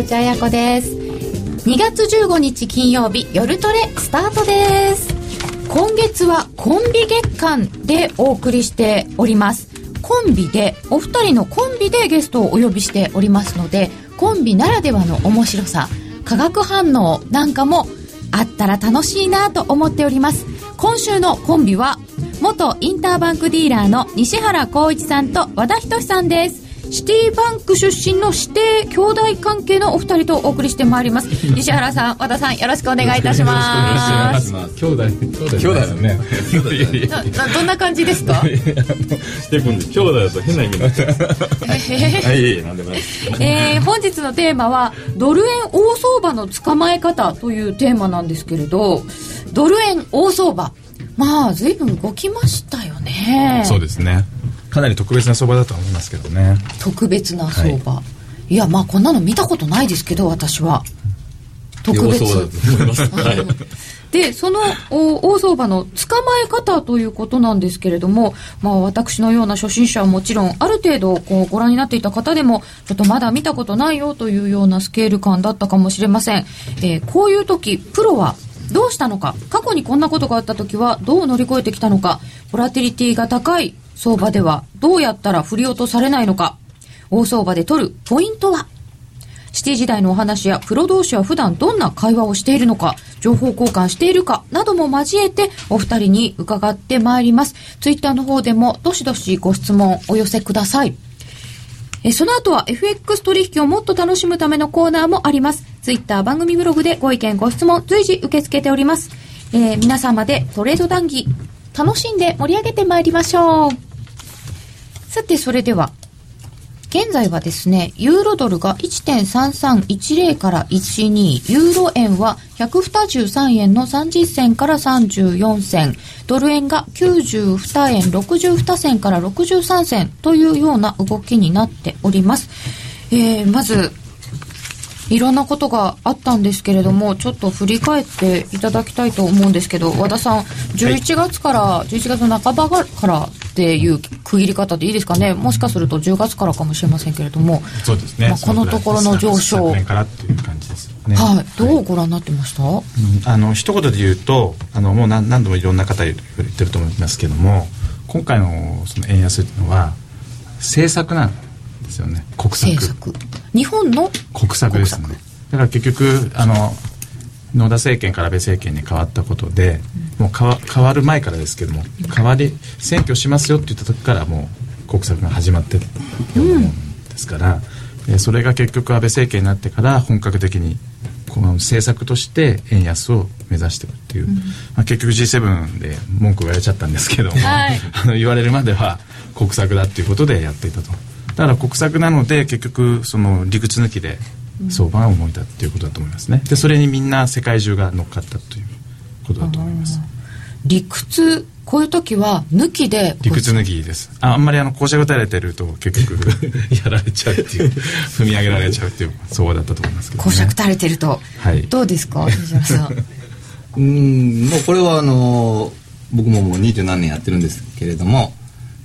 内彩子です。2月15日金曜日夜トレスタートです。今月はコンビ月間でお送りしております。コンビでお二人のコンビでゲストをお呼びしておりますのでコンビならではの面白さ化学反応なんかもあったら楽しいなと思っております。今週のコンビは元インターバンクディーラーの西原光一さんと和田仁さんです。シティバンク出身の指定兄弟関係のお二人とお送りしてまいります。西原さん和田さんよろしくお願いいたします。兄弟兄弟ねどんな感じですか兄弟だと変な意味になっちゃうえー、本日のテーマはドル円大相場の捕まえ方というテーマなんですけれどドル円大相場まあ随分動きましたよねそうですねかなり特別な相場だと思いますけどね。特別な相場、はい、いやまあこんなの見たことないですけど私は。特別。でその大相場の捕まえ方ということなんですけれども、まあ、私のような初心者はもちろんある程度こうご覧になっていた方でもちょっとまだ見たことないよというようなスケール感だったかもしれません、えー、こういう時プロはどうしたのか？過去にこんなことがあった時はどう乗り越えてきたのか？ボラティリティが高い相場ではどうやったら振り落とされないのか。大相場で取るポイントは。シティ時代のお話やプロ同士は普段どんな会話をしているのか。情報交換しているか。なども交えてお二人に伺ってまいります。ツイッターの方でもどしどしご質問お寄せください。えその後は FX 取引をもっと楽しむためのコーナーもあります。ツイッター番組ブログでご意見ご質問随時受け付けております、えー、皆様でトレード談義楽しんで盛り上げてまいりましょう。さて、それでは、現在はですね、ユーロドルが1.3310から12、ユーロ円は123円の30銭から34銭、ドル円が92円62銭から63銭というような動きになっております。えー、まず、いろんなことがあったんですけれども、ちょっと振り返っていただきたいと思うんですけど、和田さん、11月から、はい、11月半ばからっていう区切り方でいいですかね、もしかすると10月からかもしれませんけれども、そうですね、まあ、このところの上昇、からっていう感じですね、はい、どうご覧になってました、うん、あの一言で言うと、あのもう何何度もいろんな方言ってると思いますけども、今回のその円安っていうのは、政策なんですよね、国策。日本の国策ですね。だから結局あの野田政権から安倍政権に変わったことで、もう変わ変わる前からですけども変わり選挙しますよって言った時からもう国策が始まってるようなもんですから、うん、それが結局安倍政権になってから本格的にこの政策として円安を目指していくっていう、うん、まあ、結局 G7 で文句を言われちゃったんですけども、はい、あの言われるまでは国策だっていうことでやっていたと。だから国策なので結局その理屈抜きで相場が動いたっていうことだと思いますね。でそれにみんな世界中が乗っかったということだと思います。理屈こういう時は抜きで理屈抜きです。ああんまりあの校舎打たれてると結局 やられちゃうっていう。踏み上げられちゃうっていう相場だったと思いますけど、ね、講打たれてると、はい、どうですか 西原さん？うんもうこれはあの僕ももう二十何年やってるんですけれども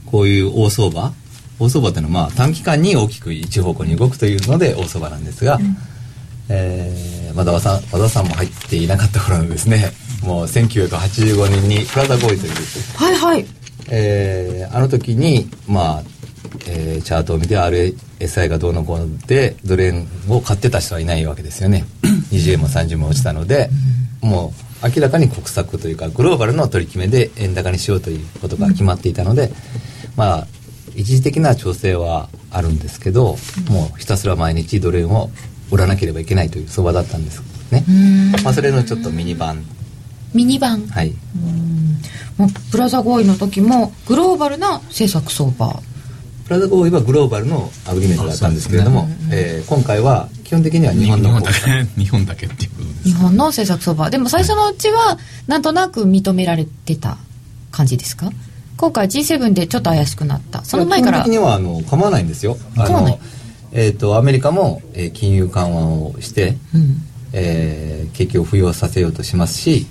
こういう大相場大相場というのはまあ短期間に大きく一方向に動くというので大相場なんですが、うん、えー、まだ和田和田さんも入っていなかった頃のですねもう1985年にプラザ合意というはいはい。えー、あの時にまあ、えー、チャートを見て RSI がどうのこうのでドル円を買ってた人はいないわけですよね。20円も30円も落ちたので、もう明らかに国策というかグローバルの取り決めで円高にしようということが決まっていたので、まあ一時的な調整はあるんですけど、もうひたすら毎日ドル円を売らなければいけないという相場だったんですね。まあ、それのちょっとミニ版ミニ版はい。もうプラザ合意の時もグローバルな政策相場。プラザ合意はグローバルのアグリメントだったんですけれども、ねえー、今回は基本的には日本の日本だけ日本だけっていうことです日本の政策相場。でも最初のうちはなんとなく認められてた感じですか？今回 G7 でちょっと怪しくなった。その前から。基本的にはあの構わないんですよ。あのえーと、アメリカも、えー、金融緩和をして、うん、えー、景気を浮揚させようとしますし、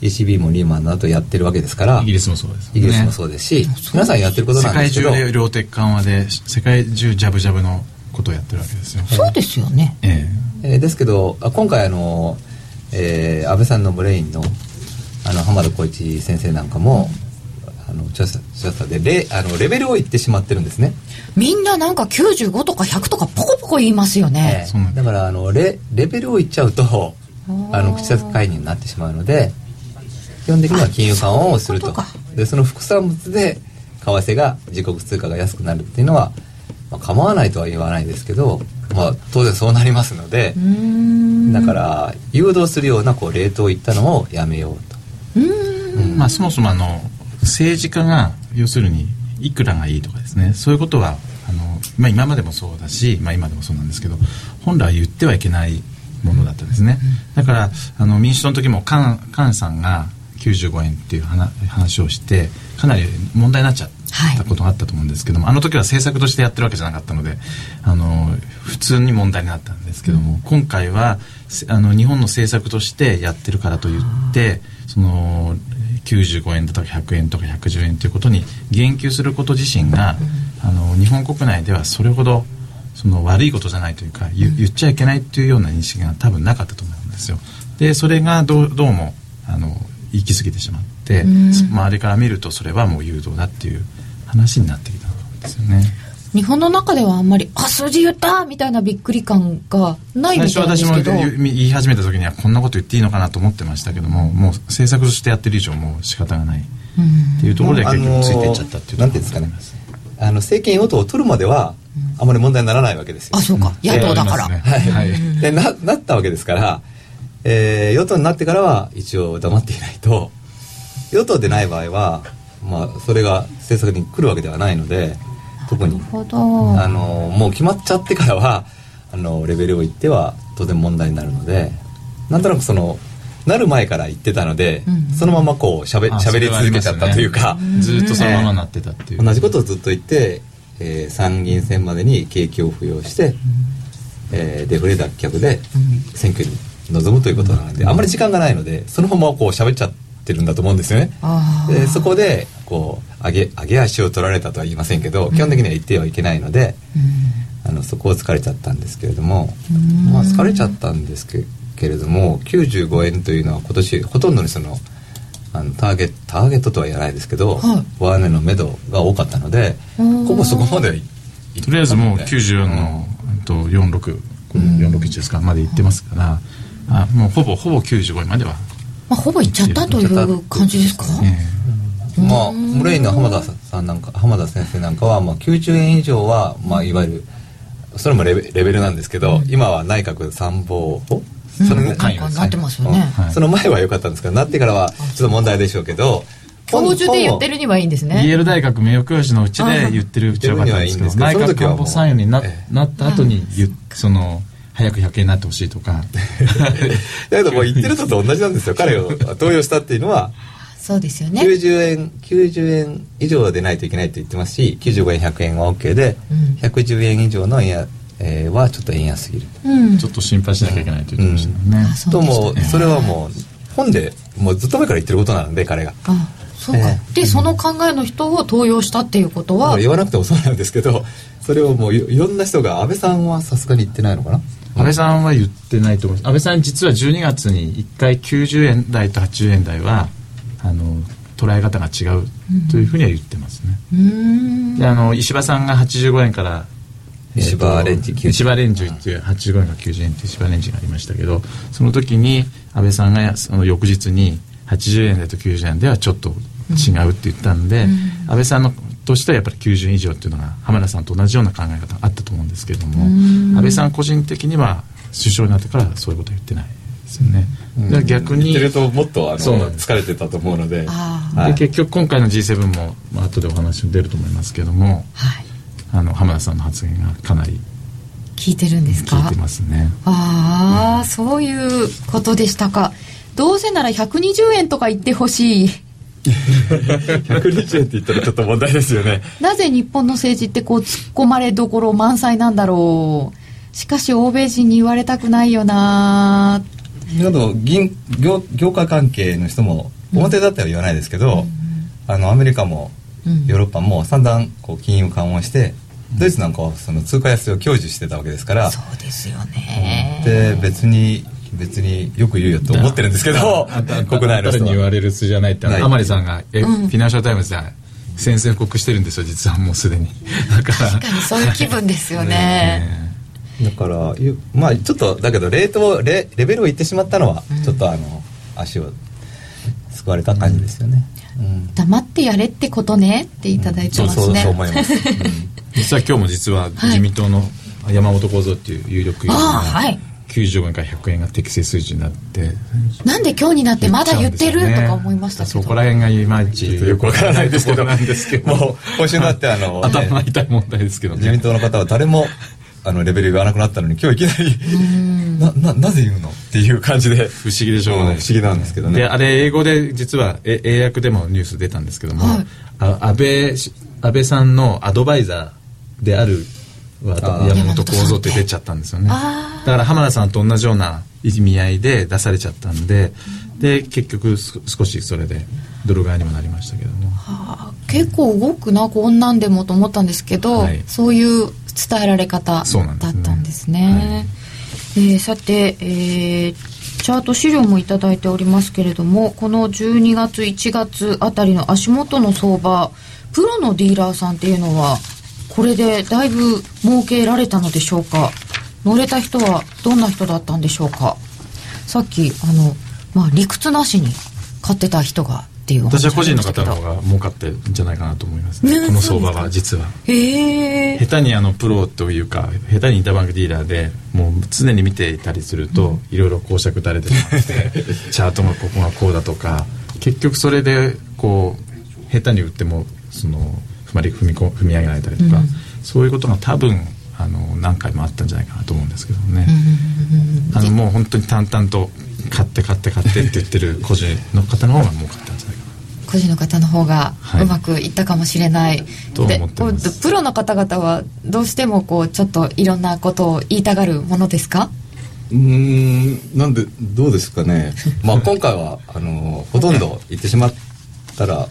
うん、ECB もリーマンなどやってるわけですからイギリスもそうです、ね、イギリスもそうですし皆さんやってることなんですけど世界中で量的緩和で世界中ジャブジャブのことをやってるわけですよ。そうですよね。ええ。ーですけどあ今回あの、えー安倍さんのブレインのあの浜田浩一先生なんかも、あの調査調査でレあのレベルを言ってしまってるんですね、みんななんか95とか100とかポコポコ言いますよね、えーだだからあのレレベルを言っちゃうとー。あの口先介入になってしまうので基本的には金融緩和をすると。でその副産物で為替が自国通貨が安くなるっていうのは、まあ、構わないとは言わないですけど、まあ、当然そうなりますのでだから誘導するようなこうレートを言ったのをやめようと。うーん。まあ、そもそもあの政治家が要するにいくらがいいとかですね。そういうことはあの、まあ、今までもそうだし、まあ、今でもそうなんですけど本来は言ってはいけないものだったんですね。だからあの民主党の時も菅菅さんが95円っていう話話をしてかなり問題になっちゃったことがあったと思うんですけども、あの時は政策としてやってるわけじゃなかったのであの普通に問題になったんですけども、今回はせあの日本の政策としてやってるからといってその95円だとか100円とか110円ということに言及すること自身が、あの日本国内ではそれほどその悪いことじゃないというか言言っちゃいけないというような認識が多分なかったと思うんですよ。でそれがどうどうもあの行き過ぎてしまって、周りから見るとそれはもう誘導だっていう話になってきたんですよね。日本の中ではあんまり「あ数字言った!」みたいなびっくり感がないみ最初たいなんですけど。私も言い始めた時にはこんなこと言っていいのかなと思ってましたけどももう政策としてやってる以上もう仕方がない。っていうところで結局ついていっちゃったっていうところ。なんていうんですかね。あの政権与党を取るまではあまり問題にならないわけですよ。あそうか。野党だから、ありますね。はい、でななったわけですから、えー与党になってからは一応黙っていないと与党でない場合は、まあ、それが政策に来るわけではないので特に。なるほど。あのもう決まっちゃってからは あのレベルを言っては当然問題になるのでなんとなくそのなる前から言ってたので、うん。そのままこうしゃべあしゃべり続けちゃったというか、ずっとそのままなってたっていう、同じことをずっと言って、えー参議院選までに景気を付与して、えーデフレ脱却で選挙に臨むということなので、あんまり時間がないのでそのままこう喋っちゃってるんだと思うんですよね。でそこでこう上げ上げ足を取られたとは言いませんけど基本的には言ってはいけないので、あのそこを疲れちゃったんですけれども、まあ、疲れちゃったんですけけれども95円というのは今年ほとんどにそのあのターゲットターゲットとは言わないですけど、はい。上値の目処が多かったのでうん。ほぼそこまではいとりあえずもういったので。94の、うん、と46これ461ですかまで行ってますから、あもうほぼほぼ95円までは、まあ、ほぼいっちゃったという感じですかえまあムレインの浜田さんなんか浜田先生なんかは、まあ、90円以上は、まあ、いわゆるそれもレベレベルなんですけど、今は内閣参謀法それうんなんかなってますその前は良かったんですけどなってからはちょっと問題でしょうけど教授で言ってるにはいいんですえねイェール大学名誉教授のうちで言ってるうちは良かったんですけど言ってるにはいいんですけど内閣官房参与にな,、えなった後にその早く100円になってほしいとか。だけどもう言ってるのと同じなんですよ。彼を投与したっていうのはそうですよね。90円90円以上でないといけないと言ってますし95円100円は OK で、うん。110円以上の円や、えーはちょっと円安すぎる。うん。ちょっと心配しなきゃいけないと言ってましたね、うとでした。ねもそれはもう本でもうずっと前から言ってることなので彼が。あそうか、えでその考えの人を登用したっていうことは？言わなくてもそうなんですけどそれをもういいろんな人が安倍さんはさすがに言ってないのかな？安倍さんは言ってないと思います。安倍さん実は12月に1回90円台と80円台はあの捉え方が違うというふうには言ってますね、うーん。であの石破さんが85円から石破レンジえーと石破レンジっていう85円が90円っていう石破レンジがありましたけどその時に安倍さんがその翌日に80円台と90円ではちょっと違うって言ったんで、安倍さんのとしてはやっぱり90円以上っていうのが浜田さんと同じような考え方があったと思うんですけれども安倍さん個人的には首相になってからそういうことは言ってないですよね、だから逆に言ってるともっとあの疲れてたと思うのであはい。で結局今回の G7 も、まあ後でお話も出ると思いますけどもはい。あの浜田さんの発言がかなり聞いてるんですか？効いてますね。ああ、そういうことでしたか。どうせなら120円とか言ってほしい。120円って言ったらちょっと問題ですよね。なぜ日本の政治ってこう突っ込まれどころ満載なんだろう。しかし欧米人に言われたくないよなあと銀業業界関係の人も表だったら言わないですけど、あのアメリカもうん。ヨーロッパも散々こう金融緩和して、ドイツなんかはその通貨安を享受してたわけですからそうですよね。で別に別によく言うよと思ってるんですけど 国内の人に言われる筋じゃないって甘利さんがえ、フィナンシャル・タイムズで宣戦布告してるんですよ実はもうすでに。だから確かにそういう気分ですよね。ねだからまあちょっとだけどレートレレベルを言ってしまったのは、ちょっとあの足をすくわれた感じですよね、うん、黙ってやれってことねっていただいてますね、うん、そうそうそう思います、うん、実は今日も実は自民党の山本幸三っていう有力有力はい。90円から100円が適正水準になって。なんで今日になってまだ言ってる、ね、とか思いましたけど。そこら辺がいまいちよくわからないですけど。なんですけど。もう今週になってあの、頭痛い問題ですけど、ね、自民党の方は誰もあのレベル言わなくなったのに今日いきなりなななぜ言うのっていう感じで不思議でしょうね、不思議なんですけどね。であれ英語で実はえ英訳でもニュース出たんですけども、はい、あ安倍安倍さんのアドバイザーである山本幸三って出ちゃったんですよね。だから浜田さんと同じような意味合いで出されちゃったんでで結局少しそれで泥替えにもなりましたけども、はあ、結構動くなこんなんでもと思ったんですけど、はい、そういう伝えられ方だったんですね。すね。はい、えー、さて、えー、チャート資料も頂いておりますけれどもこの12月1月あたりの足元の相場プロのディーラーさんっていうのはこれでだいぶ儲けられたのでしょうか？乗れた人はどんな人だったんでしょうか？さっきあの、まあ、理屈なしに買ってた人がっていう私は個人の方の方が儲かってるんじゃないかなと思いますね。この相場は実は。へえ。下手にあのプロというか下手にインターバンクディーラーでもう常に見ていたりすると、いろいろ講釈垂れてしまってチャートがここがこうだとか結局それでこう下手に売ってもその踏まり踏みこ踏み上げられたりとか、うん、そういうことが多分あの何回もあったんじゃないかなと思うんですけどね、あのもう本当に淡々と買って買って買ってって言ってる個人の方の方が儲かった個人の方の方がうまくいったかもしれない、はい、と思ってます。プロの方々はどうしてもこうちょっといろんなことを言いたがるものですか？うんなんでどうですかね。まあ 今回はあのほとんど言ってしまったら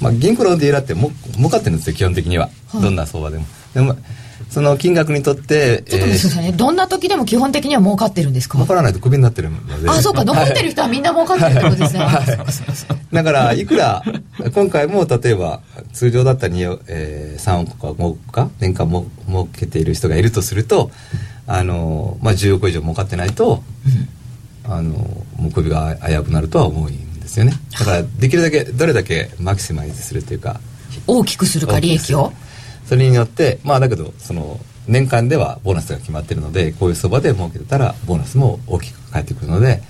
まあ、銀行のディーラーっても儲かってるんですよ基本的には、はい、どんな相場でも。でもその金額にとってちょっと待ってくださいね、えー、どんな時でも基本的には儲かってるんですか？儲からないとクビになってるので。あそうか。残ってる人はみんな儲かってるってことですね、はい、だからいくら今回も例えば通常だったら、えー、3億か5億か年間も儲けている人がいるとするとあの、まあ、10億以上儲かってないと、うん、あのもう首が危うくなるとは思いですよね。だからできるだけどれだけマキシマイズするというか大きくするか利益を？それによってまあだけどその年間ではボーナスが決まってるのでこういう相場で儲けてたらボーナスも大きく返ってくるので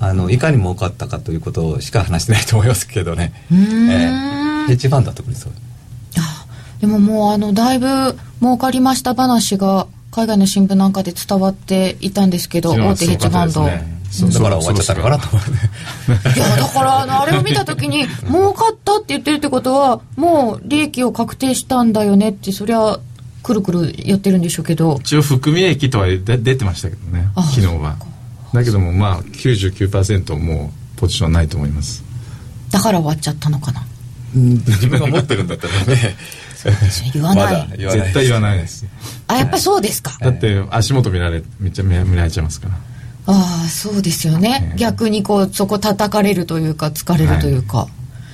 あ。のいかに儲かったかということしか話してないと思いますけどね、えー、ヘッジファンドは特にそう。でももうあのだいぶ儲かりました話が海外の新聞なんかで伝わっていたんですけど大手ヘッジファンド、そうだから終わっちゃったのかなと。思 ういやだからあのあれを見た時に儲かったって言ってるってことはもう利益を確定したんだよねってそりゃくるくるやってるんでしょうけど。一応含み益とは出てましたけどね昨日は。だけどもまあ99%もうポジションないと思います。だから終わっちゃったのかな。自分が持ってるんだったらね。言わない、ま、絶対言わないです。あやっぱそうですか。だって足元見られめっちゃ見られちゃいますからああそうですよね、逆にこうそこ叩かれるというか疲れるというか、は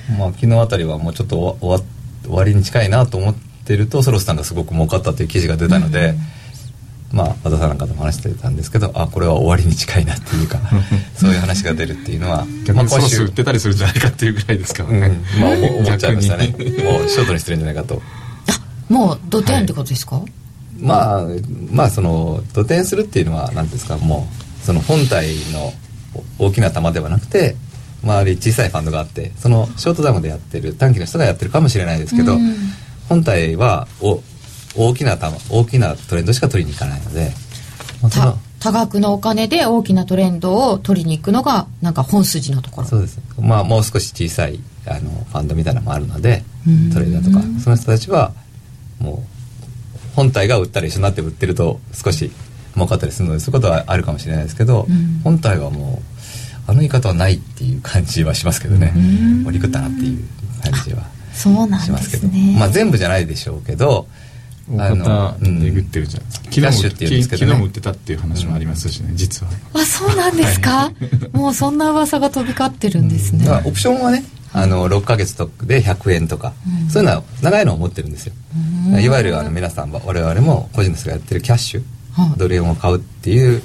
い、まあ昨日あたりはもうちょっと終わ終わりに近いなと思ってるとソロスさんがすごく儲かったという記事が出たので、うん、まあ和田さんなんかとも話してたんですけどあこれは終わりに近いなっていうか そういう話が出るっていうのは逆にソロス売ってたりするんじゃないかっていうぐらいですからね、うん、まあ思っちゃいましたね。もうショートにしてるんじゃないかと。あもう土点ってことですか、はい、まあまあその土点するっていうのは何ですかもうその本体の大きな球ではなくて周り小さいファンドがあってそのショートダムでやってる短期の人がやってるかもしれないですけど、うん、本体はお大きな球大きなトレンドしか取りに行かないので、まあ、多額のお金で大きなトレンドを取りに行くのがなんか本筋のところ。そうです。まあもう少し小さいあのファンドみたいなのもあるのでトレーダーとかその人たちはもう本体が売ったら一緒になって売ってると少し儲かったりするのでそういうことはあるかもしれないですけど、うん、本体はもうあの言い方はないっていう感じはしますけどね。盛り食ったなっていう感じはしますけど、ね、まあ全部じゃないでしょうけど大方えぐってるじゃないですか、キャッシュっていうんですけど、ね、昨日も売ってたっていう話もありますしね、実は。あそうなんですか、もうそんな噂が飛び交ってるんですね、うん、オプションはねあの6か月とで100円とか、うん、そういうのは長いのを持ってるんですよ、いわゆるあの皆さん我々も個人の人がやってるキャッシュ、ドル円を買うっていう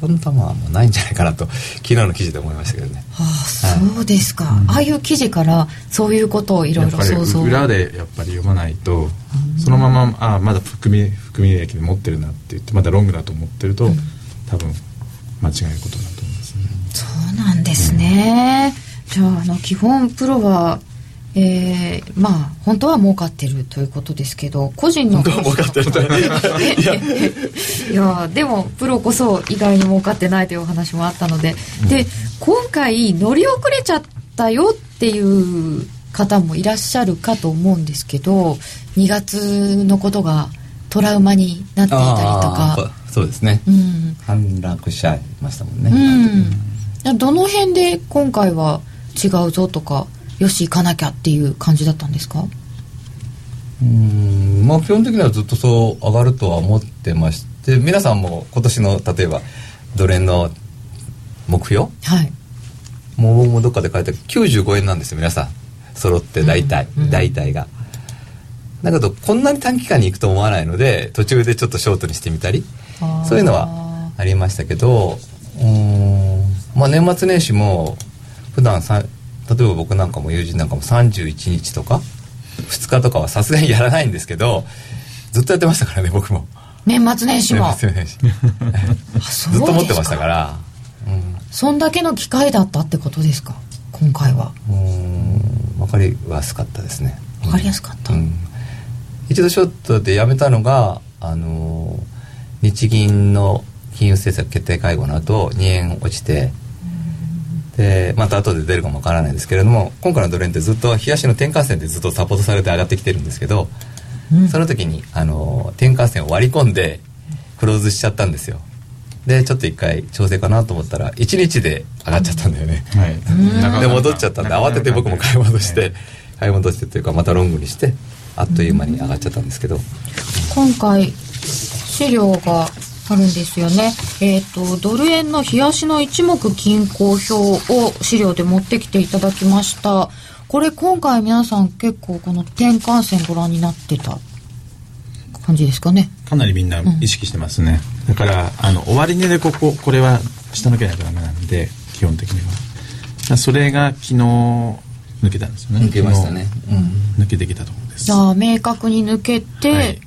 そんなもんないんじゃないかなと 昨日の記事で思いましたけどね。はあ、そうですか、うん、ああいう記事からそういうことをいろいろ想像。裏でやっぱり読まないと、そのままあまだ含み含み益で持ってるなって言ってまだロングだと思ってると、うん、多分間違えることだと思いますね。そうなんですね。うん、じゃああの基本プロはえー、まあ本当は儲かってるということですけど個人の儲かってるいや。でもプロこそ意外に儲かってないというお話もあったので、うん、で今回乗り遅れちゃったよっていう方もいらっしゃるかと思うんですけど2月のことがトラウマになっていたりとか。そうですね、うん、反落しちゃいましたもんね、うん、どの辺で今回は違うぞとかよし行かなきゃっていう感じだったんですか？うんまあ基本的にはずっとそう上がるとは思ってまして皆さんも今年の例えばドル円の目標？はい。もうもどっかで書いて95円なんですよ皆さん。揃って大体、うん、大体が。だけどこんなに短期間に行くと思わないので途中でちょっとショートにしてみたりそういうのはありましたけどうんまあ年末年始も普段さ例えば僕なんかも友人なんかも31日とか2日とかはさすがにやらないんですけどずっとやってましたからね僕も。年末年始も。年末年始。ずっと持ってましたから、うん、そんだけの機会だったってことですか？今回は。うん。分かりやすかったですね。分かりやすかった、うん、一度ショットでやめたのがあの日銀の金融政策決定会合の後2円落ちてでまた後で出るかもわからないですけれども今回のドル円ってずっと冷やしの転換線でずっとサポートされて上がってきてるんですけど、うん、その時にあの転換線を割り込んでクローズしちゃったんですよ。でちょっと一回調整かなと思ったら1日で上がっちゃったんだよね、はい、で戻っちゃったんで慌てて僕も買い戻して買い戻してというかまたロングにしてあっという間に上がっちゃったんですけど。今回資料があるんですよね。えっ、ー、と、ドル円の冷やしの一目均衡表を資料で持ってきていただきました。これ今回皆さん結構この転換線ご覧になってた感じですかね。かなりみんな意識してますね。うん、だから、あの、終値でここ、これは下抜けないとダメなんで、基本的には。それが昨日抜けたんですよね。抜けましたね。うん、抜けてきたところです。じゃあ、明確に抜けて、はい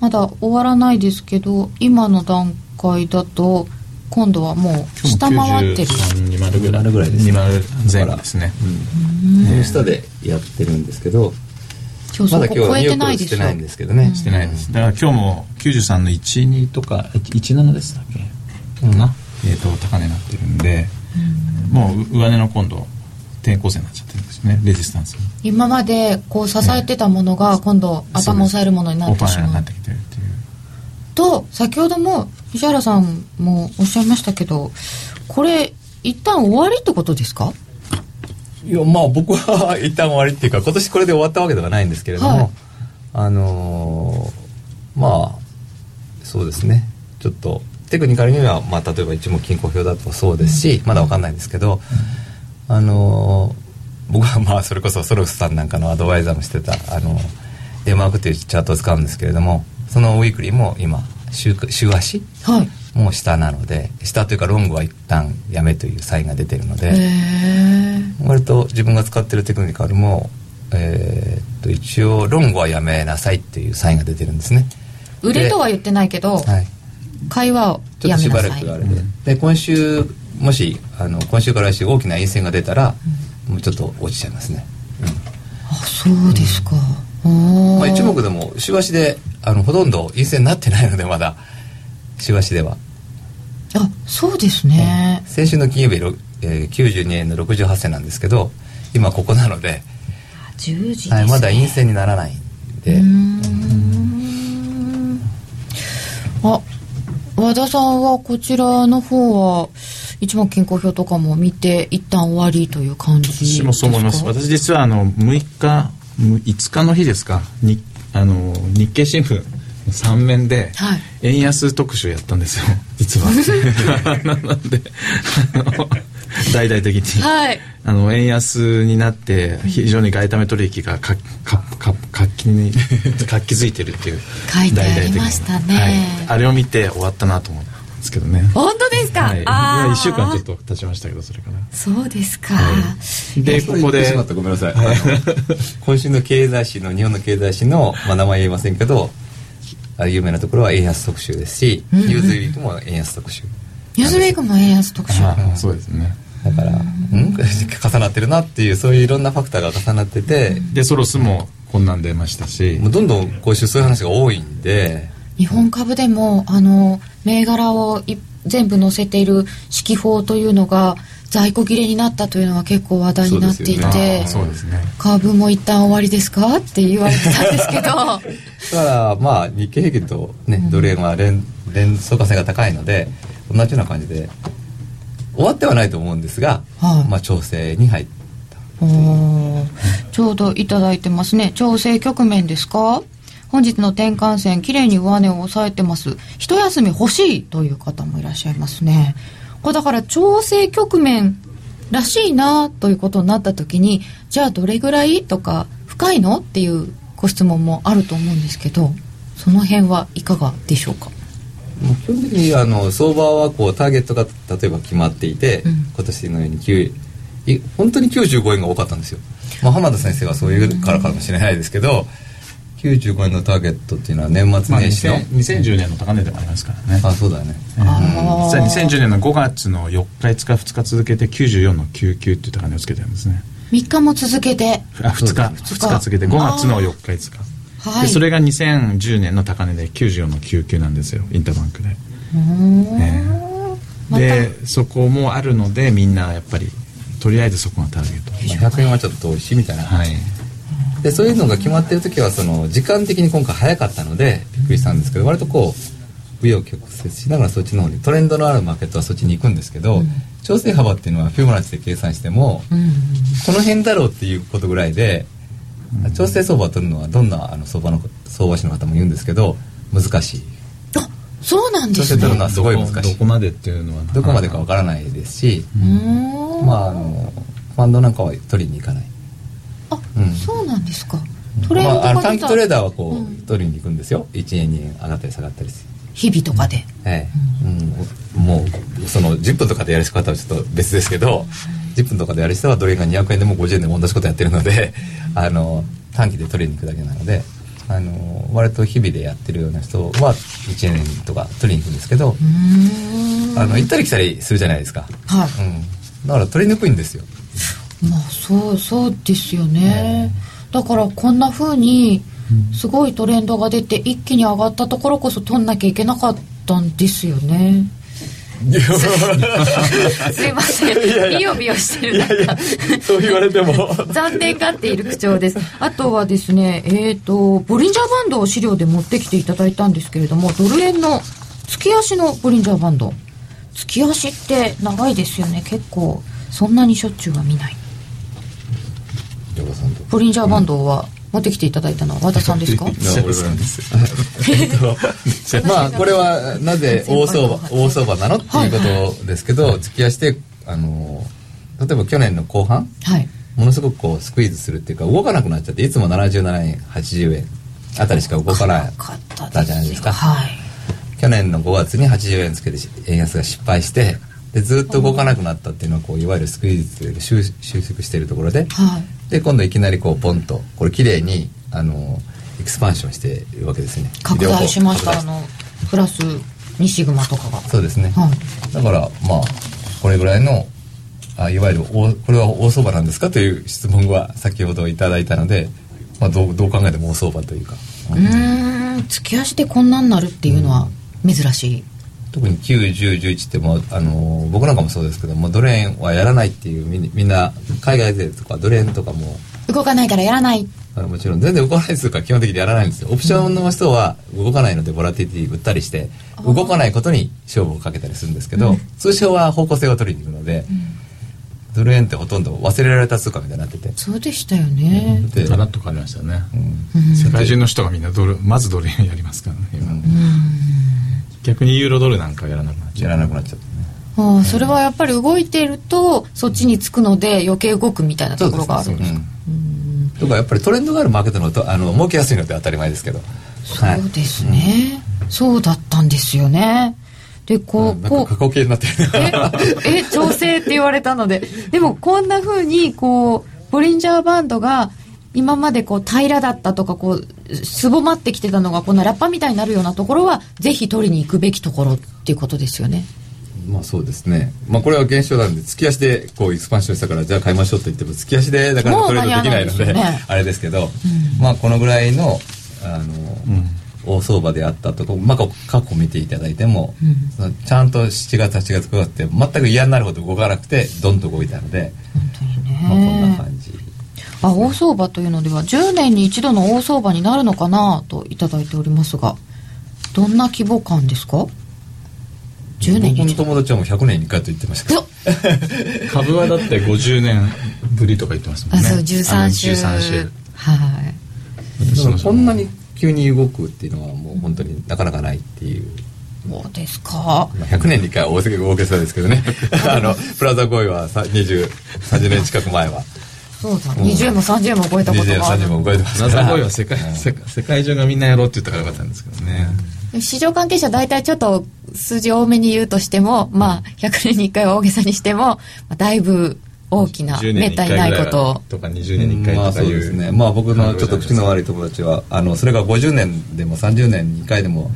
まだ終わらないですけど今の段階だと今度はもう下回ってる。20ぐらいぐらいです20前後ですね。うん。下でやってるんですけど今日まだ今日は2億してないんですけどね。してないです。だから今日も93の12とか17でしたっけ？うん。な、えー、と高値になってるんでもう上値の今度転向線になっちゃってるんですね。レジスタンス今までこう支えてたものが今度頭を押さえるものになってしまう。ってきてるっていう。と先ほども石原さんもおっしゃいましたけどこれ一旦終わりってことですか？いやまあ僕は一旦終わりっていうか今年これで終わったわけではないんですけれども、はい、あのー、まあそうですね。ちょっとテクニカルには、まあ、例えば一目均衡表だとそうですし、まだ分かんないんですけど、うんあの僕はまあそれこそソロフさんなんかのアドバイザーもしてたあのデマークというチャートを使うんですけれどもそのウィークリーも今週週足、はい、もう下なので下というかロングは一旦やめというサインが出てるので割と自分が使ってるテクニカルも、えー、っと一応ロングはやめなさいっていうサインが出てるんですね。売れとは言ってないけど、はい、会話をやめなさい。ちょっとしばらくあれで,、で今週もしあの今週から来週大きな陰線が出たら、うん、もうちょっと落ちちゃいますね、うん、あそうですか、うん、まあ、一目でもしばしであのほとんど陰線になってないのでまだ。しばしでは。あそうですね、先週の金曜日、えー、92円の68銭なんですけど今ここなので10時、ね、はい、まだ陰線にならないんで。あ和田さんはこちらの方は一目均衡表とかも見て一旦終わりという感じ私もそう思います。実はあの6日5日の日ですか？にあの日経新聞3面ではい。円安特集やったんですよ。実は。なので大々的に、はい。あの円安になって非常に外為取引がかかか活気に 活気づいてるっていう書いてありましたね。はい、あれを見て終わったなと思ったんですけどね。本当ですか、はい、ああ1週間ちょっと経ちましたけどそれから。そうですか、でここでごめんなさい、あの 今週の経済誌の日本の経済誌の、まあ、名前言えませんけどあ有名なところは円安特集ですし、うんうん。ニューズウィークも円安特集。ニュースウィークも円安特集。あそうですねだから、うん？重なってるなっていうそういういろんなファクターが重なってて、でソロスもこんなん出ましたし。もうどんどん今週そういう話が多いんで。日本株でもあの銘柄をい全部載せている指揮法というのが在庫切れになったというのは結構話題になっていて、そうですよね。ね。株も一旦終わりですか？って言われてたんですけど。だからまあ日経平均とねドル円は連連相関性が高いので同じような感じで終わってはないと思うんですが、はい。まあ調整に入ったちょうどいただいてますね。調整局面ですか？本日の転換線きれいに上値を抑えてます。一休み欲しいという方もいらっしゃいますね。これだから調整局面らしいなということになった時にじゃあどれぐらいとか深いの？っていうご質問もあると思うんですけどその辺はいかがでしょうか？基本的にあの相場はこうターゲットが例えば決まっていて、うん。今年のように9い本当に95円が多かったんですよ、まあ、浜田先生がそういうからかもしれないですけど95円のターゲットっていうのは年末まあ、年始の、2000 2010年の高値でもありますからね。あそうだよね。うん。実は2010年の5月の4日5日2日続けて94の99っていう高値をつけてるんですね3日も続けてあ2日そうだ2日続けて5月の4日5日はい。でそれが2010年の高値で94の99なんですよインターバンクで。うー。んえ。また。でそこもあるのでみんなやっぱりとりあえずそこがターゲット。まあ100円はちょっと遠いしみたいな、はい。でそういうのが決まってる時はその時間的に今回早かったのでびっくりしたんですけど割とこう紆余曲折しながらそっちの方にトレンドのあるマーケットはそっちに行くんですけど、調整幅っていうのはフィボナッチで計算しても、うん。この辺だろうっていうことぐらいで、調整相場を取るのはどんなあの相場の相場師の方も言うんですけど難しい。あそうなんですね。調整取るのはすごい難しい。どこまでっていうのはどこまでかわからないですし、うーん。まああのファンドなんかは取りに行かない。あ、うん。そうなんですか。トレンドまあ、短期トレーダーはこう、うん。取りに行くんですよ。1円2円上がったり下がったりして日々とかで。ええ。うん、もうその10分とかでやる方はちょっと別ですけど10分とかでやる人はドル円が200円でも50円でも同じことやってるので あの短期で取りに行くだけなのであの割と日々でやってるような人は1円とか取りに行くんですけどあの行ったり来たりするじゃないですか、はい。うん、だから取りにくいんですよ。まあそうそうですよね、だからこんな風にすごいトレンドが出て一気に上がったところこそ取んなきゃいけなかったんですよね。すいません。ビヨビヨしてるなんかそう言われても。暫定がっている口調です。あとはですねえっ、とボリンジャーバンドを資料で持ってきていただいたんですけれどもドル円の月足のボリンジャーバンド。月足って長いですよね。結構そんなにしょっちゅうは見ない。ボリンジャーバンドは持ってきていただいたのは和田さんですか？まあこれはなぜ大相場大相場なのっていうことですけど、月足であの例えば去年の後半はい。ものすごくこうスクイーズするっていうか動かなくなっちゃっていつも77円80円あたりしか動かなかったったじゃないですか。はい。去年の5月に80円つけて円安が失敗してでずっと動かなくなったっていうのはこういわゆるスクイーズで収収縮しているところで。はい。で今度いきなりこうポンとこれ綺麗にあのエクスパンションしているわけですね。拡大しました。あのプラス2シグマとかが。そうですね、はい。だからまあこれぐらいのあいわゆる大これは大相場なんですかという質問は先ほどいただいたので、まあ、どうどう考えても大相場というか、うーん月足でこんなになるっていうのは珍しい、特に91011ってもうあの僕なんかもそうですけどもドル円はやらないっていうみんな海外勢とかドル円とかも動かないからやらない。あのもちろん全然動かないですから基本的にやらないんですよ。オプションの人は動かないのでボラティティ売ったりして動かないことに勝負をかけたりするんですけど、通常は方向性を取りに行くので、ドル円ってほとんど忘れられた通貨みたいになってて。そうでしたよね、でガラッと変わりましたよね、世界中の人がみんなドルまずドル円やりますからね今逆にユーロドルなんかやらなくなっちゃう。やらなくなっちゃってね。ああそれはやっぱり動いているとそっちにつくので余計動くみたいなところがある。んですかうん。とかやっぱりトレンドがあるマーケットのとあの儲けやすいのって当たり前ですけど。はい。そうですね、そうだったんですよね。でこうこう過去形になってるええ調整って言われたので。でもこんな風にこうボリンジャーバンドが今までこう平らだったとかこうすぼまってきてたのがこのラッパみたいになるようなところはぜひ取りに行くべきところっていうことですよね。まあそうですね。まあこれは現象なんで月足でこうエクスパンションしたからじゃあ買いましょうと言っても月足でなかなかトレードできないのでね。あれですけど、まあこのぐらいのあの、大相場であったとこ、まあ、過去見ていただいても、そのちゃんと7月8月9月って全く嫌になるほど動かなくてドンと動いたので、あ大相場というのでは10年に一度の大相場になるのかなといただいておりますがどんな規模感ですか？10年に僕一度。の友達はもう100年に1回と言ってましたけど。株はだって50年ぶりとか言ってますもんね。あそう13週。あの13週。はいこんなに急に動くっていうのはもう本当になかなかないっていう、そうですか。まあ、100年に1回は大大げさですけどね。あのプラザ合意はさ20 30年近く前はそうだ20円も30円も超えたこと20がある。30も動いてますナからザコイは世界世界世界中がみんなやろうって言ったからよかったんですけどね。市場関係者大体ちょっと数字多めに言うとしてもまあ100年に1回は大げさにしても、まあ、だいぶ大きな10め年に1ったにないことを。とか20年に1回まあとかいう。そうですね。まあ僕のちょっと口の悪い友達はあのそれが50年でも30年に1回でも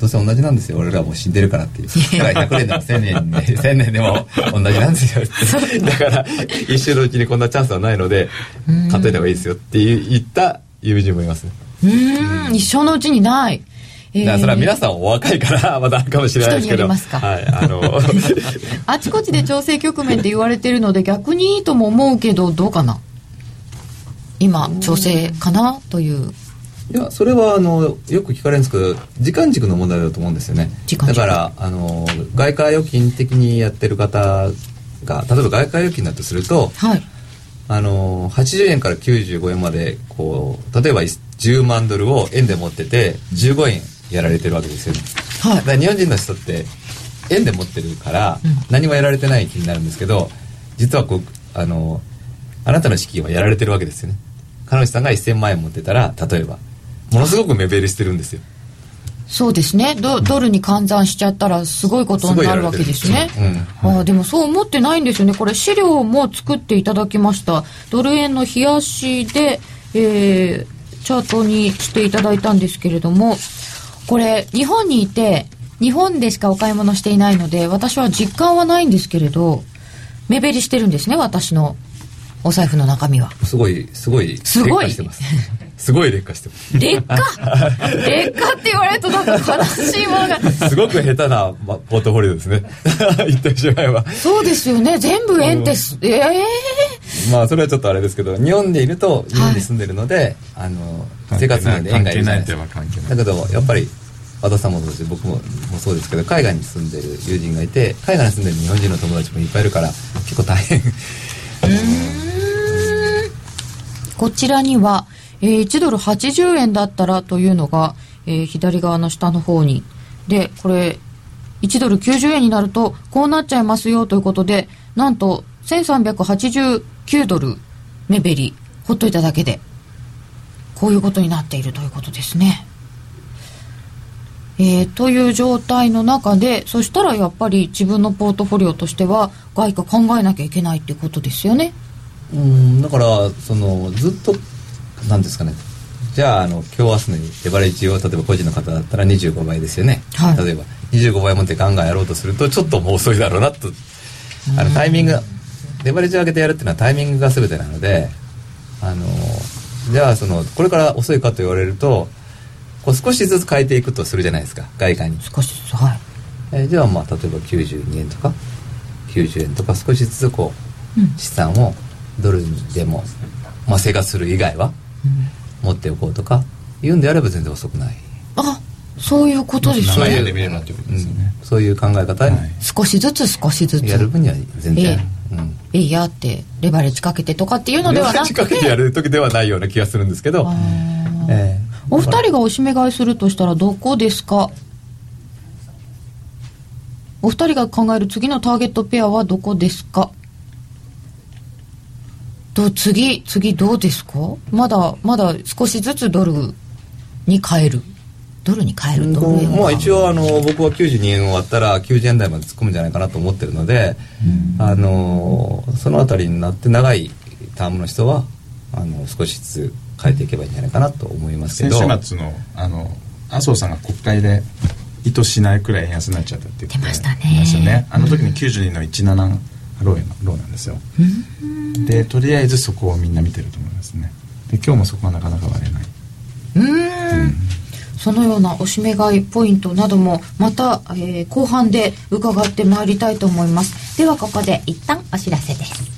どうせ同じなんですよ。俺らもう死んでるからっていう。だから100年でも1000年で 1000年でも同じなんですよって。だから一周のうちにこんなチャンスはないので買っといた方がいいですよって言った友人もいます。ねうーん。一生のうちにない、えー。それは皆さんお若いから まだあるかもしれないですけどあの。あちこちで調整局面って言われてるので逆にいいとも思うけどどうかな？今調整かな？といういやそれはあのよく聞かれるんですけど時間軸の問題だと思うんですよね。だからあの外貨預金的にやってる方が例えば外貨預金だとするとはい。あの80円から95円までこう例えば10万ドルを円で持ってて15円やられてるわけですよね。はい。だから日本人の人って円で持ってるからうん。何もやられてない気になるんですけど実はこうあのあなたの資金はやられてるわけですよね。彼女さんが1000万円持ってたら例えばものすごく目減りしてるんですよ。そうですね。ドドルに換算しちゃったらすごいことになるわけですねすごいやられてる。ああでもそう思ってないんですよね。これ資料も作っていただきました。ドル円の冷やしで、えーチャートにしていただいたんですけれどもこれ日本にいて日本でしかお買い物していないので私は実感はないんですけれど目減りしてるんですね私のお財布の中身は。すごいすごいすごい。してますすごい劣化してま劣化？劣化って言われるとなんか悲しいものが。すすごく下手なまポートフォリオですね。言ってしまえば。そうですよね。全部円ってす、ええまあそれはちょっとあれですけど日本でいると日本に住んでるので、あの生活面で縁がいるじゃないですか。だけどやっぱり和田さんもそうですし僕ももそうですけど海外に住んでる友人がいて海外に住んでる日本人の友達もいっぱいいるから結構大変。こちらには、えー1ドル80円だったらというのが、えー左側の下の方にでこれ1ドル90円になるとこうなっちゃいますよということでなんと1389ドル目減りほっといただけでこういうことになっているということですね。えーという状態の中でそしたらやっぱり自分のポートフォリオとしては外貨考えなきゃいけないってことですよね。うんだからそのずっとなんですかね。じゃああの今日明日にレバレッジを例えば個人の方だったら25倍ですよね、はい。例えば25倍持ってガンガンやろうとするとちょっともう遅いだろうなと。あのタイミングレバレッジを上げてやるっていうのはタイミングが全てなのであのじゃあそのこれから遅いかと言われるとこう少しずつ変えていくとするじゃないですか外貨に、少しずつはい。えーじゃあまあ例えば92円とか90円とか少しずつこううん。資産をドルでも、まあ、生活する以外は持っておこうとか言うんであれば全然遅くない、あそういうことですね。目で見れるなっていうことですよね、そういう考え方にはい。少しずつ少しずつ。やる分には全然、えうん。えいやってレバレッジかけてとかっていうのではなくて。レバレッジかけてやる時ではないような気がするんですけど、えー、お二人がおしめ買いするとしたらどこですか？お二人が考える次のターゲットペアはどこですか？と次次どうですか？まだまだ少しずつドルに変える。ドルに変えるとまあ一応あの僕は92円終わったら90円台まで突っ込むんじゃないかなと思ってるので、うん、あのその辺りになって長いタームの人はあの少しずつ変えていけばいいんじゃないかなと思いますけど。先週末のあの麻生さんが国会で意図しないくらい円安になっちゃったって言ってましたね。ね。あの時に92の17ローローなんですよ。でとりあえずそこをみんな見てると思いますね。で今日もそこはなかなか割れない。うん。そのようなおしめ買いポイントなどもまた、えー、後半で伺ってまいりたいと思います。ではここで一旦お知らせです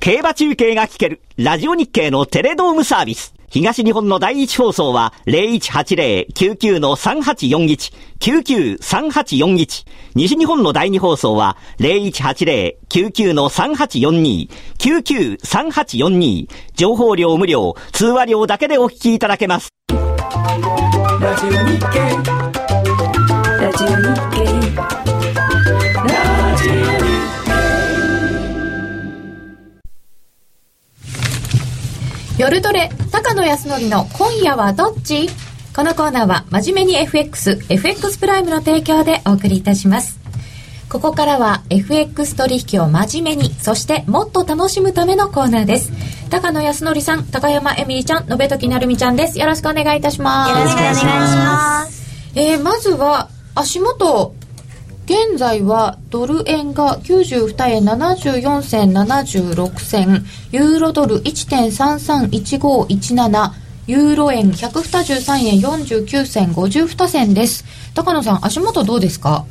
競馬中継が聞ける、ラジオ日経のテレドームサービス。東日本の第一放送は0180-99-3841、99-3841。西日本の第二放送は0180-99-3842、99-3842。情報量無料、通話料だけでお聞きいただけます。ラジオ日経ラジオ日経夜トレ、高野康則の今夜はどっち？このコーナーは真面目に FX、FX プライムの提供でお送りいたします。ここからは FX 取引を真面目に、そしてもっと楽しむためのコーナーです。高野康則さん、高山エミリちゃん、延時なるみちゃんです。よろしくお願いいたします。よろしくお願いします。えー、まずは、足元、現在はドル円が92円74銭76銭、ユーロドル1.331517、ユーロ円123円49銭52銭です。高野さん、足元どうですか？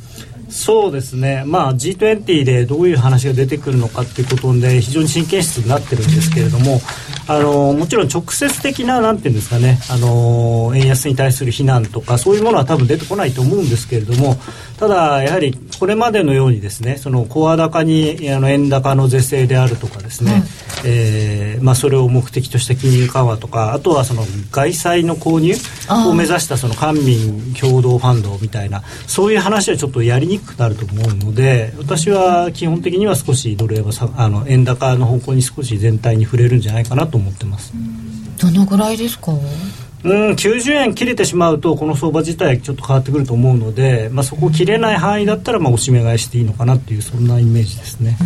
そうですね、まあ、G20 でどういう話が出てくるのかということで非常に神経質になってるんですけれどもあのもちろん直接的ななんていうんですかねあの円安に対する非難とかそういうものは多分出てこないと思うんですけれどもただやはりこれまでのようにですねそのコア高にあの円高の是正であるとかですね、はい、えー、まあ、それを目的とした金融緩和とかあとはその外債の購入を目指したその官民共同ファンドみたいなそういう話はちょっとやりにくくなると思うので私は基本的には少しドル円はあの円高の方向に少し全体に触れるんじゃないかなと思ってます。どのぐらいですか？うん、90円切れてしまうとこの相場自体ちょっと変わってくると思うので、まあ、そこを切れない範囲だったらまあおしめ買いしていいのかなっていうそんなイメージですね、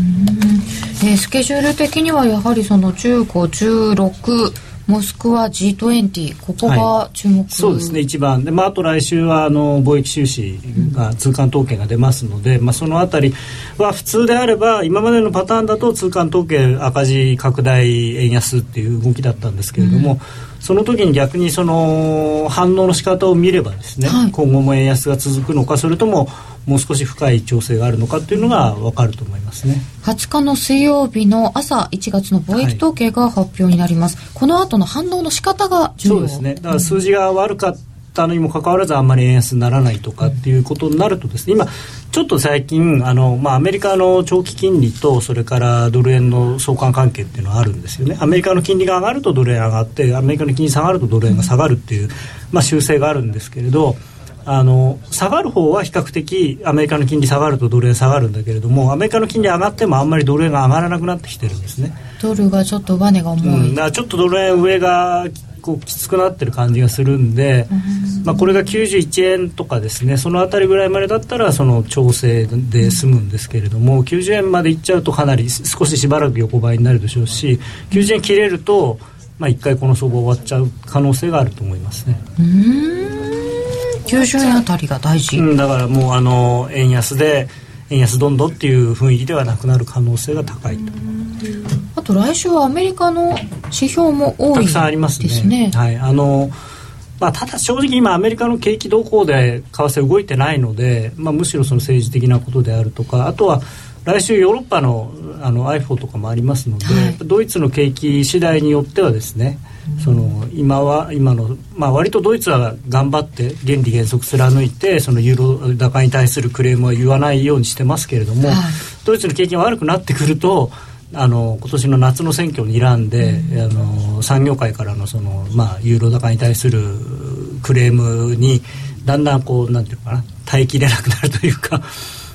えー、スケジュール的にはやはりその1516モスクワ G20 ここが注目、はい、そうですね一番。で、まあ、あと来週はあの貿易収支が通関統計が出ますので、まあ、そのあたりは普通であれば今までのパターンだと通関統計赤字拡大円安っていう動きだったんですけれども、うん、その時に逆にその反応の仕方を見ればですね、はい、今後も円安が続くのかそれとももう少し深い調整があるのかというのが分かると思いますね。20日の水曜日の朝1月の貿易統計が発表になります、はい、この後の反応の仕方が重要。そうですね。だから数字が悪かったのにもかかわらずあんまり円安にならないとかっていうことになるとですね今ちょっと最近あの、まあ、アメリカの長期金利とそれからドル円の相関関係っていうのはあるんですよね。アメリカの金利が上がるとドル円上がってアメリカの金利下がるとドル円が下がるっていう、まあ、修正があるんですけれどあの下がる方は比較的アメリカの金利下がるとドル円下がるんだけれどもアメリカの金利上がってもあんまりドル円が上がらなくなってきてるんですね。ドルがちょっとバネが重い、うん、だからちょっとドル円上がこうきつくなってる感じがするんで、まあ、これが91円とかですねその辺りぐらいまでだったらその調整で済むんですけれども90円までいっちゃうとかなり少ししばらく横ばいになるでしょうし90円切れると、まあ、1回この相場終わっちゃう可能性があると思いますね。うん90円あたりが大事、うん、だからもうあの円安で円安どんどんっていう雰囲気ではなくなる可能性が高いと。あと来週はアメリカの指標も多いたくさんありますね。はい、あのまあ、ただ正直今アメリカの景気動向で為替動いてないので、まあ、むしろその政治的なことであるとかあとは来週ヨーロッパのあの iPhone とかもありますので、はい、ドイツの景気次第によってはですね、その今は今の、まあ、割とドイツは頑張って原理原則貫いてそのユーロ高に対するクレームは言わないようにしてますけれども、はい、ドイツの景気が悪くなってくるとあの今年の夏の選挙を睨んで、うん、あの産業界からのその、まあ、ユーロ高に対するクレームにだんだんこうなんていうのかな耐えきれなくなるというか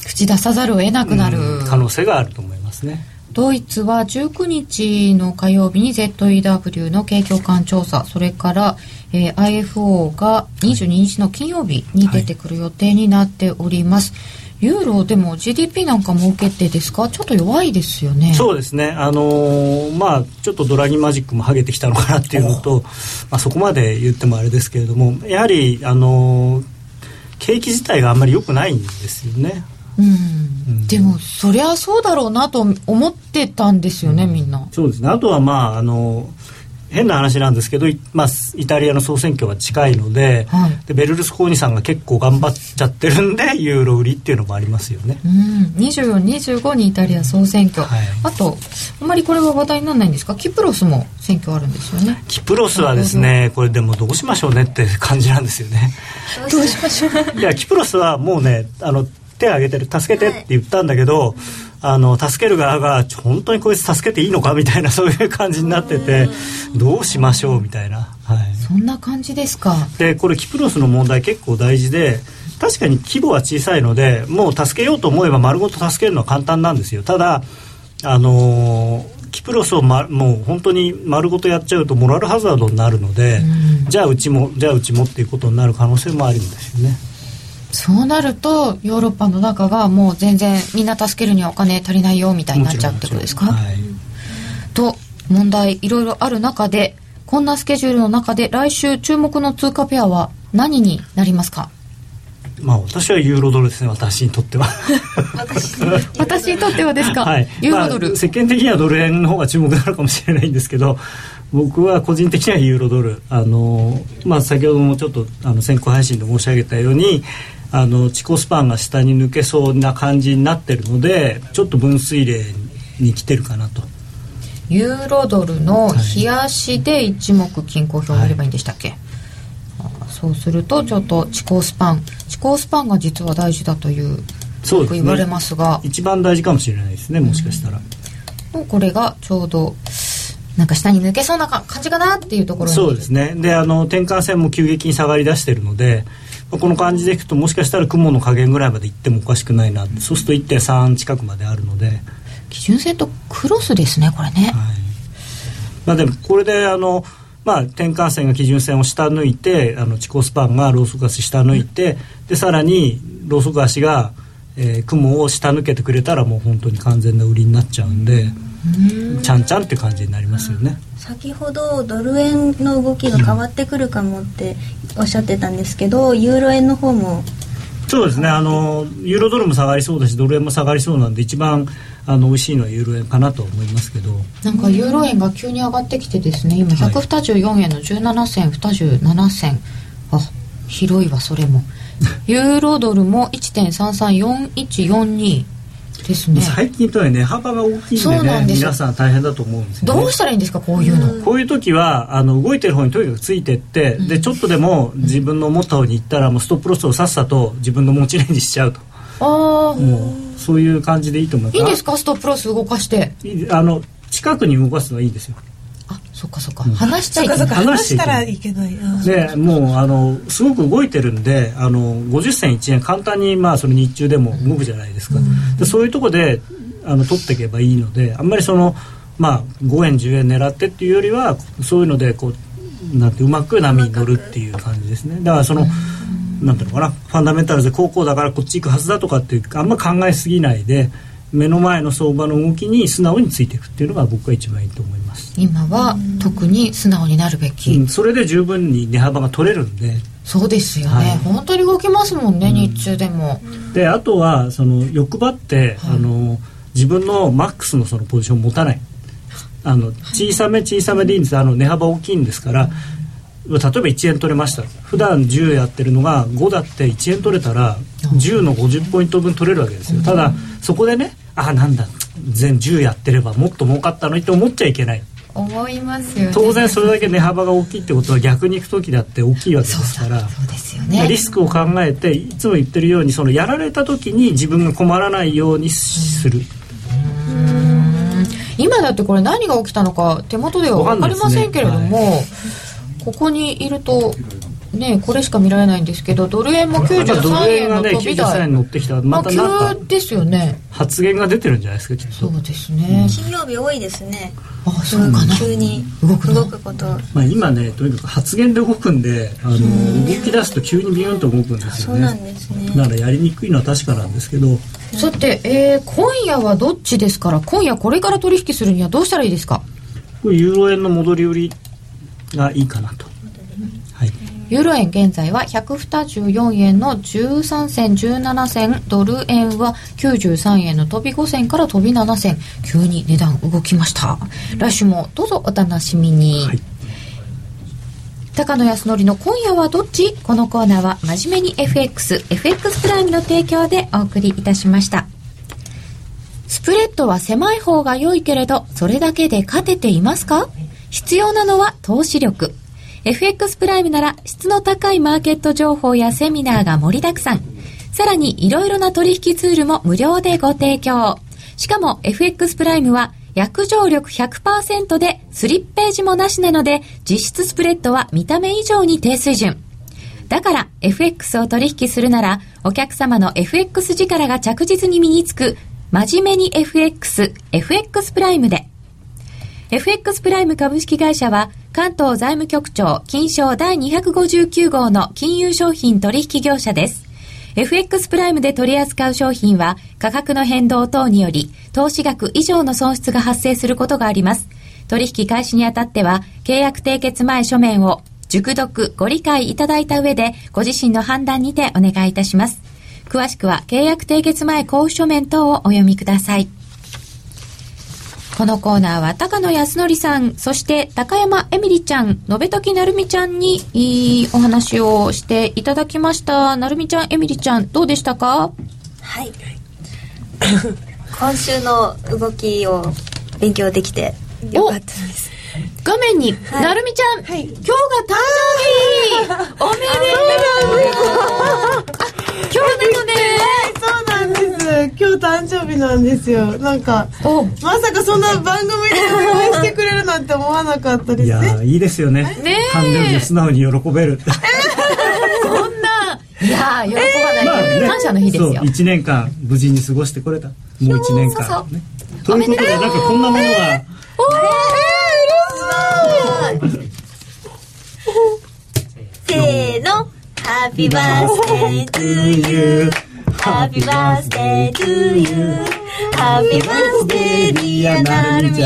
口出さざるを得なくなる、うん、可能性があると思いますね。ドイツは19日の火曜日に ZEW の景況感調査それから、えー、IFO が22日の金曜日に出てくる予定になっております。はいユーロでも GDP なんかも受けてですか？ちょっと弱いですよね。そうですね。あのー、まあちょっとドラギマジックもはげてきたのかなっていうのと、まあ、そこまで言ってもあれですけれどもやはりあのー、景気自体があんまり良くないんですよね。うん、うん、でもそりゃそうだろうなと思ってたんですよね、うん、みんな。そうですね。あとはまああのー変な話なんですけど、まあ、イタリアの総選挙は近いのではい、でベルルスコーニさんが結構頑張っちゃってるんでユーロ売りっていうのもありますよね。うん、2425にイタリア総選挙、はい、あとあんまりこれは話題にならないんですか？キプロスも選挙あるんですよね。キプロスはですねこれでもどうしましょうねって感じなんですよね。どうしましょう？いやキプロスはもうねあの手を挙げてる助けてって言ったんだけど、はいあの助ける側が本当にこいつ助けていいのか？みたいなそういう感じになっててどうしましょう？みたいな、はい、そんな感じですか？でこれキプロスの問題結構大事で確かに規模は小さいのでもう助けようと思えば丸ごと助けるのは簡単なんですよ。ただあのー、キプロスを、ま、もう本当に丸ごとやっちゃうとモラルハザードになるので、じゃあうちもじゃあうちもっていうことになる可能性もあるんですよねそうなるとヨーロッパの中がもう全然みんな助けるにはお金足りないよみたいになっちゃうってことですか、はい、と問題いろいろある中でこんなスケジュールの中で来週注目の通貨ペアは何になりますか？まあ私はユーロドルですね私にとっては。私にとってはですか、はい、ユーロドル、まあ、世間的にはドル円の方が注目なのかもしれないんですけど僕は個人的にはユーロドル。あの、まあ、先ほどもちょっとあの先行配信で申し上げたようにあのチコスパンが下に抜けそうな感じになってるのでちょっと分水嶺に来てるかなと。ユーロドルの冷やしで一目均衡表を見ればいいんでしたっけ、はい、そうするとちょっとチコスパン。チコスパンが実は大事だというそう、言われますが。一番大事かもしれないですねもしかしたら、うん、これがちょうどなんか下に抜けそうな感じかなっていうところそうですね。であの転換線も急激に下がりだしてるのでこの感じでいくともしかしたら雲の加減ぐらいまでいってもおかしくないな。そうすると1.3近くまであるので。基準線とクロスですねこれね、はい。まあ、でもこれであのまあ、転換線が基準線を下抜いてあの地高スパンがローソク足下抜いて、でさらにローソク足が、えー、雲を下抜けてくれたらもう本当に完全な売りになっちゃうんで、んちゃんちゃんって感じになりますよね。先ほどドル円の動きが変わってくるかもっておっしゃってたんですけど、ユーロ円の方も。そうですね。あのユーロドルも下がりそうだしドル円も下がりそうなんで一番あの美味しいのはユーロ円かなと思いますけど。なんかユーロ円が急に上がってきてですね今124円の17銭27銭。あ広いわそれも。ユーロドルも1.334142ですね。最近とはね幅が大きいんでね皆さん大変だと思うんですよ、ね、どうしたらいいんですかこういうの？こういう時はあの動いてる方にとにかくついてって、うん、でちょっとでも自分の思った方に行ったらもうストップロスをさっさと自分の持ちレンジしちゃうと。ああもうそういう感じでいいと思います。いいんですか？ストップロス動かして。あの近くに動かすのはいいですよ。あそっかそっか、うん、話しちゃいけない。話したらいけない。でもうあのすごく動いてるんであの50銭1円簡単にまあその日中でも動くじゃないですか、うん、でそういうとこであの取っていけばいいのであんまりそのまあ5円10円狙ってっていうよりはそういうのでこうなんてうまく波に乗るっていう感じですね。だからその、うん、なんていうのかなファンダメンタルズで高校だからこっち行くはずだとかっていうあんま考えすぎないで目の前の相場の動きに素直についていくっていうのが僕は一番いいと思います。今は特に素直になるべき、うん、それで十分に値幅が取れるんで。そうですよね、はい、本当に動きますもんね、うん、日中でも。であとはその欲張って、はい、あの自分のマックスのそのポジションを持たない。あの小さめ小さめでいいんです。あの値幅大きいんですから、例えば1円取れました。普段10やってるのが5だって1円取れたら10の50ポイント分取れるわけですよ。ただそこでねあなんだ全10やってればもっと儲かったのにって思っちゃいけない。思いますよ、ね、当然それだけ値幅が大きいってことは逆に行く時だって大きいわけですから。そうですよ、ね、リスクを考えていつも言ってるようにそのやられた時に自分が困らないようにする。今だってこれ何が起きたのか手元では分かりませんけれども、ここにいるとねこれしか見られないんですけどドル円も93円の飛び台、乗ってきたまたなんかですよね。発言が出てるんじゃないですかきっと。そうですね、金曜日多いですね。あそうかな。急に動く動くこと。まあ今ねとにかく発言で動くんであの動き出すと急にビューンと動くんですよね。そうなんですね。だからやりにくいのは確かなんですけど。さて、えー、今夜はどっちですから今夜これから取引するにはどうしたらいいですか？これユーロ円の戻り売りがいいかなと。ユーロ円現在は124円の13銭17銭ドル円は93円の飛び5銭から飛び7銭。急に値段動きました。来週もどうぞお楽しみに、はい、高野康則の今夜はどっち？このコーナーは真面目に FXFX プライムの提供でお送りいたしました。スプレッドは狭い方が良いけれどそれだけで勝てていますか？必要なのは投資力 FX プライムなら質の高いマーケット情報やセミナーが盛りだくさん。さらにいろいろな取引ツールも無料でご提供。しかも FX プライムは約定力100%でスリッページもなしなので実質スプレッドは見た目以上に低水準。だから FX を取引するならお客様の FX 力が着実に身につく真面目に FX、FX プライムで。FX プライム株式会社は関東財務局長金賞第259号の金融商品取引業者です。FX プライムで取り扱う商品は価格の変動等により投資額以上の損失が発生することがあります。取引開始にあたっては契約締結前書面を熟読ご理解いただいた上でご自身の判断にてお願いいたします。詳しくは契約締結前交付書面等をお読みください。このコーナーは高野康則さん、そして高山えみりちゃん、延時なるみちゃんにいいお話をしていただきました。なるみちゃん、えみりちゃん、どうでしたか？はい。今週の動きを勉強できてよかったです。画面に、はい、なるみちゃん、はい、今日が誕生日。おめでとう。今日なのね今日誕生日なんですよ。なんかまさかそんな番組で応援してくれるなんて思わなかったですね。いやいいですよね。ね誕生日を素直に喜べる。そんな。いや喜ばない、ね、感謝の日ですよ。1年間無事に過ごしてこれた。もう1年間、ね、ということでなんかこんなものはおー、えー、嬉しいせーの Happy birthday to you Happy birthday to you Happy birthday dear なるみ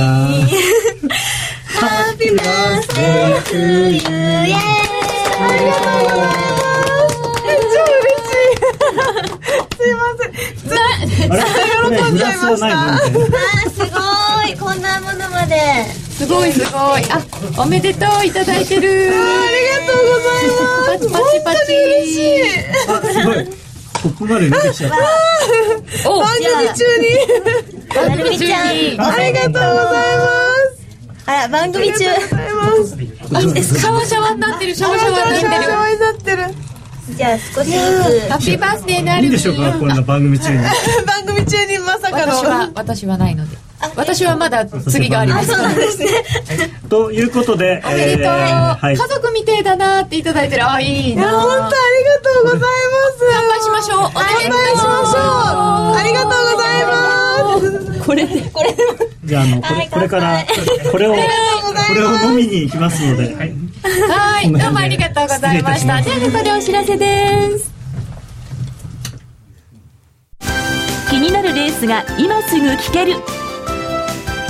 Happy birthday to you イエーイありがとうございます超嬉しいすいませんずっと喜んじゃいましたあすごいこんなものまですごいすごいあおめでとういただいてるありがとうございますパチパチパチ嬉しいあすごいここまで出てきちゃった。番組中に。番組中に。ありがとうございます。あら、番組中。ありがとうございます。シャワシャワになってる、シャワシャワになってる。シャワになってる。じゃあ少しずつ。ハッピーバースデーなる。いいでしょうか、こんな番組中に。番組中にまさかの。私は、私はないので。私はまだ次があります。そうなんですね。ということで、おめでとう、家族みてえだなっていただいてる。あ、いいな。本当ありがとうございます。乾杯しましょう。乾杯しましょう。ありがとうございます。これで、これじゃあ、あの、これ、これから、これを、これを飲みに行きますので。はい。はい、どうもありがとうございました。じゃあ、ここでお知らせです。気になるレースが今すぐ聞ける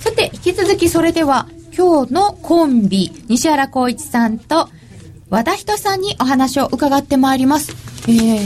さて、引き続きそれでは、今日のコンビ、西原光一さんと和田人さんにお話を伺ってまいります。えー、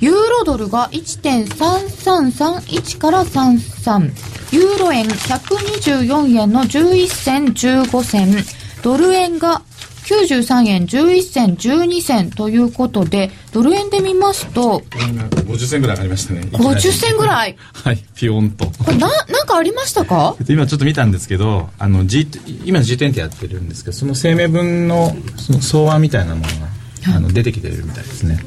ユーロドルが1.3331から33、ユーロ円124円の11銭15銭、ドル円が93円11銭12銭ということでドル円で見ますと50銭ぐらい上がりましたね。50銭ぐらい？はいピヨンと。これななんかありましたか？今ちょっと見たんですけどあの、G、今 G20 やってるんですけどその声明文のその草案みたいなものがあの出てきてるみたいですね。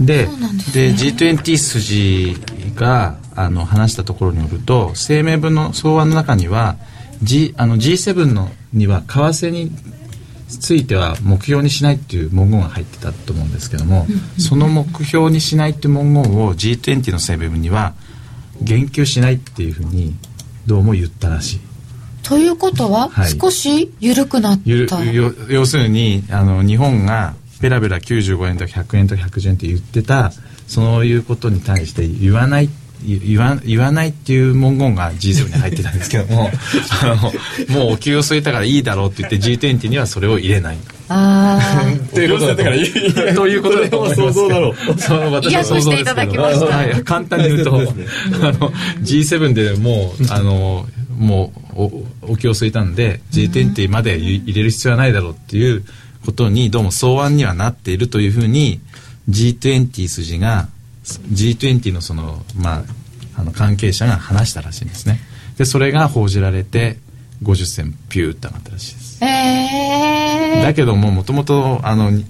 でで、ね、G20 筋があの話したところによると声明文の草案の中には G あの G7 のには為替については目標にしないっていう文言が入ってたと思うんですけども、その目標にしないっていう文言を G20 の声明には言及しないっていうふうにどうも言ったらしい。ということは、少し緩くなった。要するにあの日本がベラベラ95円とか100円とか110円って言ってたそういうことに対して言わないって言わ言わないっていう文言が G7 に入ってたんですけども あのもうお給を据えたからいいだろうって言って G20 にはそれを入れない。ああということだからということだと思います想像だろう。その私は想像ですけどは。い、簡単に言うと、ね、あの G7 でもうあのもうおお気を据えたんで G20 まで入れる必要はないだろうっていうことにどうも草案にはなっているというふうに G20 筋が G20 のその、まあ、あの関係者が話したらしいんですね。でそれが報じられて50銭ピューって上がったらしいです。えー、だけどももともと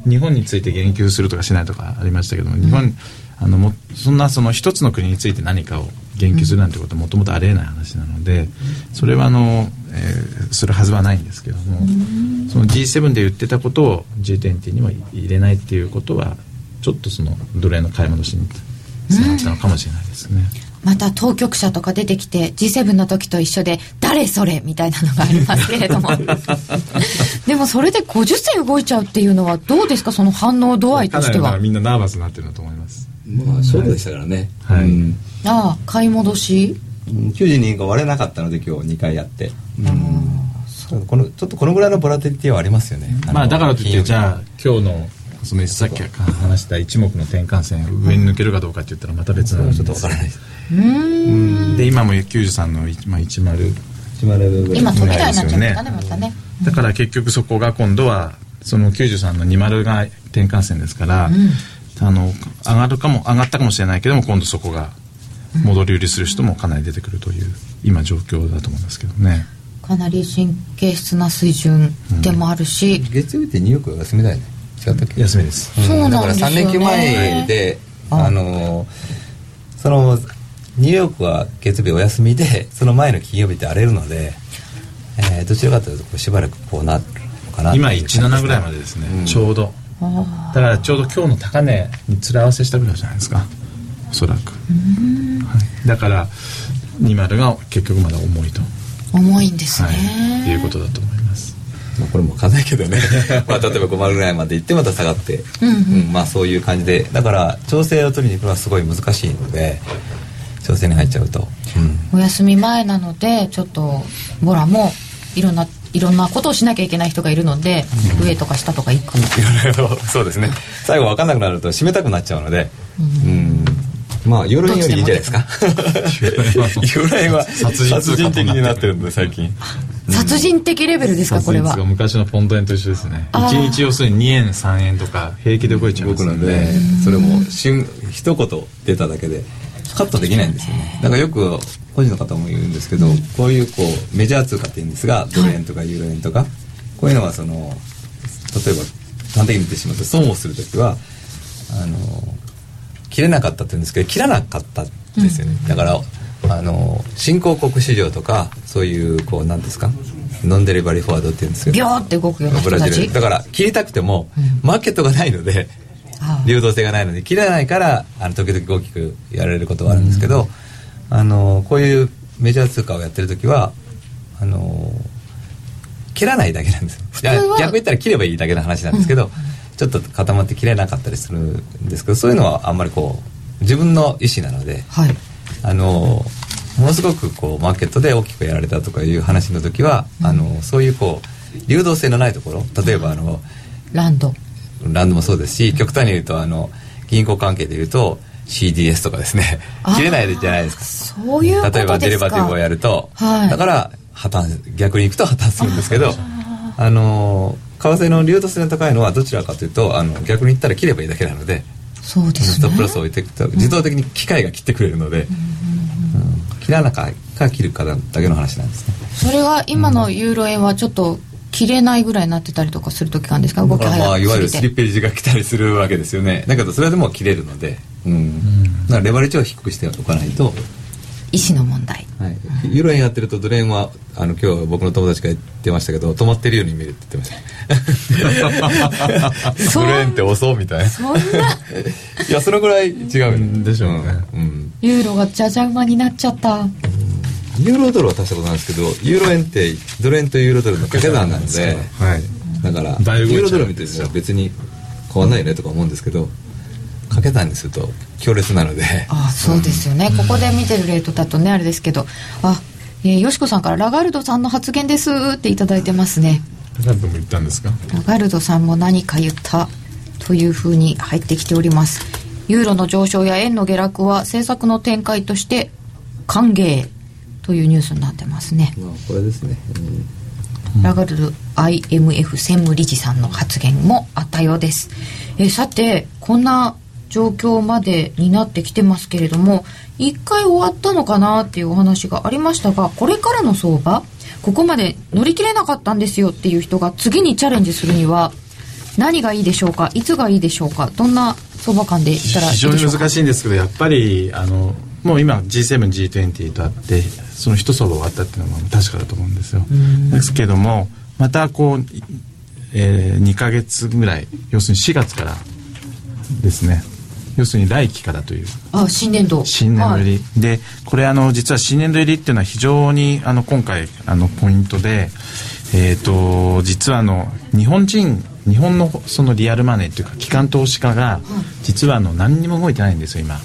日本について言及するとかしないとかありましたけども日本、うん、あのもそんなその一つの国について何かを言及するなんてことはもともとありえない話なのでそれはあの、えー、するはずはないんですけども、その G7 で言ってたことを G20 には入れないっていうことはちょっとその奴隷の買い戻しにつながったのかもしれないですね。また当局者とか出てきて G7 の時と一緒で「誰それ!」みたいなのがありますけれども。でもそれで50銭動いちゃうっていうのはどうですか？その反応度合いとしては。みんなナーバスになってるんだと思います。まあ勝負でしたからね。はい、うん、ああ買い戻し？92が割れなかったので今日2回やって。うん。このちょっとこのぐらいのボラティリティはありますよね。まあだからといってじゃあ今日のそのさっき話した一目の転換線上に抜けるかどうかって言ったらまた別なんちょっとわからないですで今も93の、まあ、10今飛び台になっちゃったねまたね。だから結局そこが今度はその93の20が転換線ですから、うん、あの上がるかも上がったかもしれないけども今度そこが戻り売りする人もかなり出てくるという今状況だと思いますけどね。かなり神経質な水準でもあるし、うん、月曜日ってニューヨークが休みだよね違ったっけ休みです、うん、だから3連休前であのそのニューヨークは月曜日お休みで その前の金曜日って荒れるので、えー、どちらかというとしばらくこうなるのかな今17ぐらいまでですね、うん、ちょうど。だからちょうど今日の高値に連れ合わせしたぐらいじゃないですか。おそらく、はい、だから20が結局まだ重いと。重いんですね、はい、いうことだと思いますまあ、これも分かんないけどね。まあ例えば5丸ぐらいまで行ってまた下がって。うん、うん、まあそういう感じで。だから調整を取りに行くのはすごい難しいので調整に入っちゃうと、うん、お休み前なのでちょっとボラもいろんないろんなことをしなきゃいけない人がいるので、うん、上とか下とか行く そうですね。最後分かんなくなると締めたくなっちゃうので、うん、まあよりいいんじゃないですか。ユーロ円は殺人的になってるんで最近殺人的レベルですかこれは。昔のポンド円と一緒ですね。あー。1日要するに2円3円とか平気で動いちゃいん。でそれも瞬一言出ただけでカットできないんですよね。だからよく個人の方も言うんですけど、こういうこうメジャー通貨って言うんですがドル円とかユーロ円とかこういうのはその例えば端的に言ってしまうと損をする時はあの切れなかったって言うんですけど切らなかったんですよね、だからあの新興国市場とかそういうこうなんですか？ノンデリバリーフォワードって言うんですけど。ビョーって動くようなブラ人たち？ジル。だから切りたくても、マーケットがないので流動性がないので切れないからあの時々大きくやられることはあるんですけど、あのこういうメジャー通貨をやってる時はあの切らないだけなんです逆言ったら切ればいいだけの話なんですけど、ちょっと固まって切れなかったりするんですけどそういうのはあんまりこう自分の意思なのではいあのものすごくこうマーケットで大きくやられたとかいう話の時は、あのそういうこう流動性のないところ例えばあのランド。ランドもそうですし極端に言うとあの銀行関係で言うと CDS とかですね。切れないじゃないですか。そういう例えばデリバティブをやると、はい。だから破綻逆に行くと破綻するんですけどあの為替の流動性の高いのはどちらかというとあの逆に言ったら切ればいいだけなのでそうですね。プロスを置いていくと自動的に機械が切ってくれるので、うん切らなかか切るかだけの話なんですね。それは今のユーロ円はちょっと切れないぐらいになってたりとかする時なんですか？動きだからまあ早いわゆるスリッページが来たりするわけですよね。だけどそれでも切れるので、うん。だからレバレッジを低くしておかないと、意思の問題。はい、ユーロ円やってるとドル円はあの今日僕の友達が言ってましたけど止まってるように見えるって言ってました。そう。ドル円って遅みたいな。そんな。いやそのぐらい違うんでしょうね。うん。うん。ユーロがじゃじゃ馬になっちゃった。ユーロドルは足したことないですけどユーロ円ってドル円とユーロドルの掛け算なのではい。だからユーロドル見ても別に変わんないよねとか思うんですけど掛け算にすると強烈なので。あそうですよね、ここで見てるレートだとねあれですけど。あ、えー、よしこさんからラガルドさんの発言ですっていただいてますね。何度も言ったんですか？ラガルドさんも何か言ったというふうに入ってきております。ユーロの上昇や円の下落は政策の展開として歓迎というニュースになってますね、まあこれですね、ラガルド IMF 専務理事さんの発言もあったようです。えーさてこんな状況までになってきてますけれども一回終わったのかなっていうお話がありましたがこれからの相場ここまで乗り切れなかったんですよっていう人が次にチャレンジするには何がいいでしょうかいつがいいでしょうかどんな相場感でいったらいいで非常にしょうか？難しいんですけどやっぱりあのもう今 G7G20 とあってその一相場終わったっていうのは確かだと思うんですよ。ですけどもまたこう、えー、2ヶ月ぐらい要するに4月からですね要するに来期からという。あ新年度。新年度入り、はい。でこれあの実は新年度入りっていうのは非常にあの今回あのポイントでえっ、と実はあの日本人日本のそのリアルマネーっていうか機関投資家が実はあの何にも動いてないんですよ今。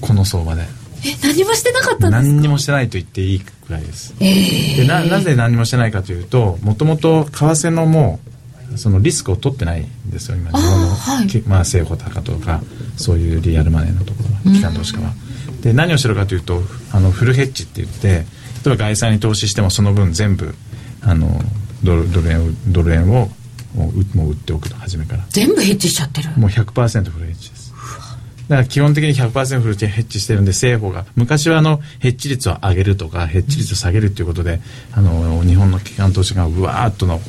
この相場で。え何もしてなかったんですか？何にもしてないと言っていいくらいです。でななぜ何もしてないかというともともと為替のもうそのリスクを取ってないんですよ今日本の、はい。きまあ、政府高とかそういうリアルマネーのところは機関投資家は。で何をしてるかというとあのフルヘッジって言って例えば外債に投資してもその分全部あのドルドル円をドル円をもうもう売っておくと初めから。全部ヘッジしちゃってる。もう100%フルヘッジです。だから基本的に100%フルヘッジしてるんで政府が昔はあのヘッジ率を上げるとかヘッジ率を下げるっていうことであの日本の機関投資家がうわーっとの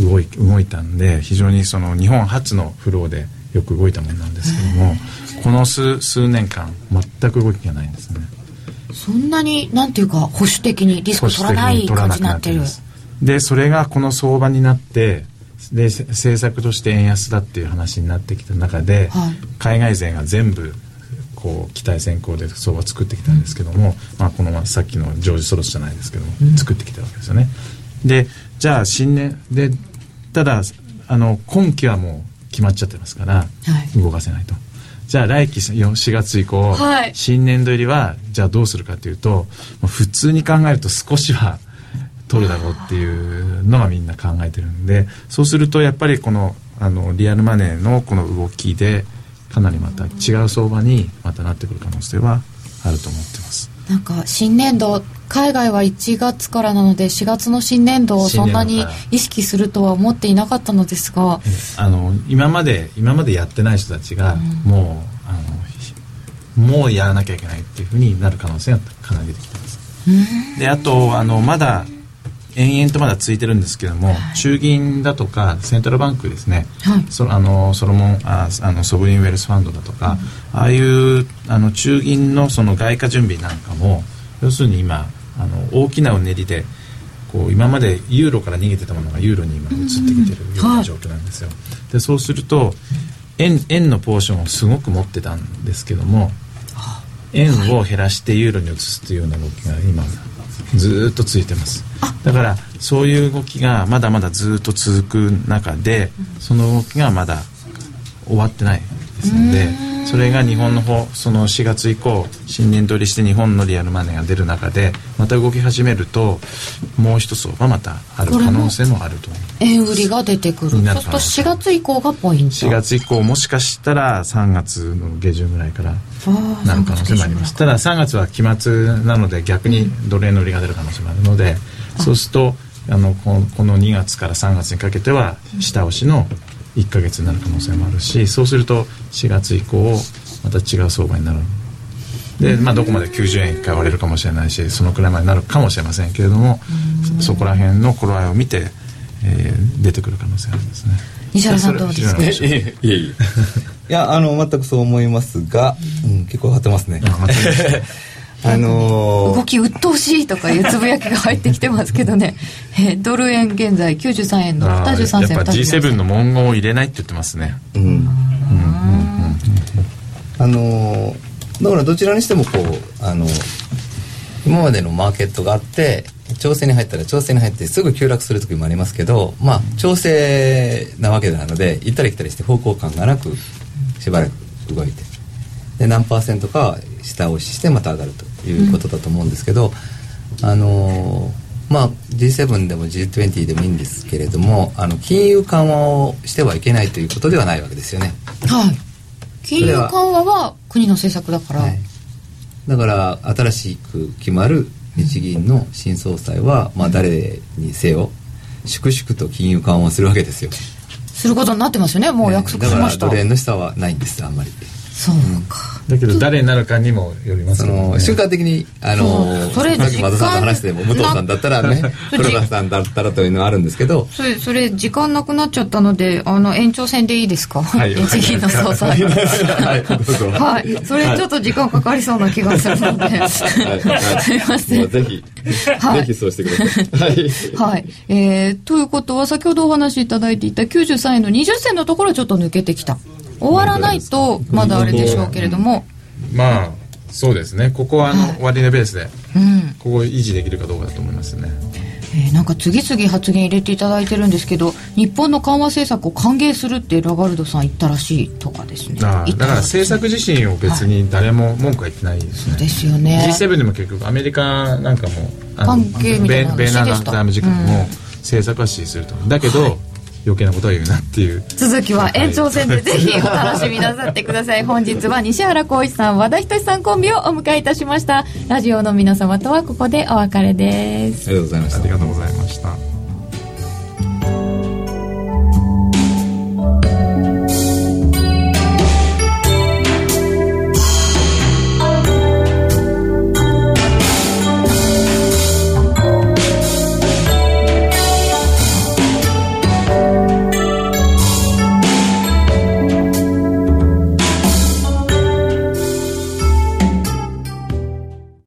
動い動いたんで非常にその日本初のフローでよく動いたものなんですけどもこの数数年間全く動きがないんですね。そんなになんていうか保守的にリスク取らない感じになってる。でそれがこの相場になってでせ政策として円安だっていう話になってきた中で、はい。海外勢が全部こう期待先行で相場を作ってきたんですけども、まあ、このさっきのジョージ・ソロスじゃないですけども、作ってきたわけですよねでじゃあ新年でただあの今期はもう決まっちゃってますから、はい。動かせないと。じゃあ来期4月以降、はい。新年度入りはじゃあどうするかというとまあ普通に考えると少しは取るだろうっていうのがみんな考えてるんでそうするとやっぱりこのあのリアルマネーのこの動きでかなりまた違う相場にまたなってくる可能性はあると思ってますなんか新年度海外は1月からなので4月の新年度をそんなに意識するとは思っていなかったのですがあの今まで今までやってない人たちが、もうあのもうやらなきゃいけないっていうふうになる可能性がかなり出てきてます。であとあのまだ延々とまだ続いてるんですけども、中銀だとかセントラルバンクですね、はい。そあのソロモンああのソブリンウェルスファンドだとか、ああいうあの中銀のその外貨準備なんかも要するに今あの大きなうねりでこう今までユーロから逃げてたものがユーロに今移ってきてるようはない状況なんですよ。でそうすると円円のポーションをすごく持ってたんですけども円を減らしてユーロに移すというような動きが今ずーっと続いてます。だからそういう動きがまだまだずっと続く中でその動きがまだ終わってないですのでそれが日本の方その4月以降新年取りして日本のリアルマネーが出る中でまた動き始めるともう一相場またある可能性もあると。円売りが出てくる。そうすると4月以降がポイント。4月以降もしかしたら3月の下旬ぐらいからあなる可能性もあります。ただ3月は期末なので逆にドル円の売りが出る可能性もあるので、そうするとあのこの2月から3月にかけては下押しの1ヶ月になる可能性もあるしそうすると4月以降また違う相場になる。で、まあ、どこまで90円1回割れるかもしれないしそのくらいまでになるかもしれませんけれどもそそこら辺の頃合いを見て、えー出てくる可能性がありますね。西原さんどうですか？いやあの全くそう思いますが、うん、結構張ってますね あのー動き鬱陶しいとかいうつぶやきが入ってきてますけどね、えードル円現在93円のあー23銭やっぱ G7 の文言を入れないって言ってますね。うん。あのーだからどちらにしてもこうあの今までのマーケットがあって調整に入ったら調整に入ってすぐ急落する時もありますけどまあ調整なわけなので行ったり来たりして方向感がなくしばらく動いて。で何パーセントかは下押ししてまた上がるということだと思うんですけど、あのーまあ G7 でも G20 でもいいんですけれどもあの金融緩和をしてはいけないということではないわけですよね。はい。金融緩和は国の政策だから、はい、だから新しく決まる日銀の新総裁は、まあ、誰にせよ粛々と金融緩和をするわけですよ。することになってますよね。もう約束しました、だからドル円の下はないんですあんまり。そうか、だけど誰になるかにもよりますそけどね。の瞬間的にあのそう。それさっき和田さんの話でも武藤さんだったらね な黒田さんだったらというのはあるんですけど。それそれ時間なくなっちゃったのであの延長戦でいいですか、はい。日銀の総裁 はいそれちょっと時間かかりそうな気がするので、はい。はい。すい。ませんぜひ、はい。ぜひそうしてください。はい。はい。えー、ということは、先ほどお話しいただいていた93円の20銭のところはちょっと抜けてきた。終わらないと、まだあれでしょうけれども、まあそうですね。ここはあの終値ベースでうん。ここを維持できるかどうかだと思いますね。えーなんか次々発言入れていただいてるんですけど、日本の緩和政策を歓迎するってラガルドさん言ったらしいとかですね。だから政策自身を別に誰も文句は言ってないですね、ですよね。G7 でも結局アメリカなんかもあの関係みたいなベベーナー話でした財務次官も政策は支持するとだけど、余計なことは言うなっていう。続きは延長戦でぜひお楽しみなさってください。本日は西原浩一さん和田仁さんコンビをお迎えいたしました。ラジオの皆様とはここでお別れです。ありがとうございましたありがとうございました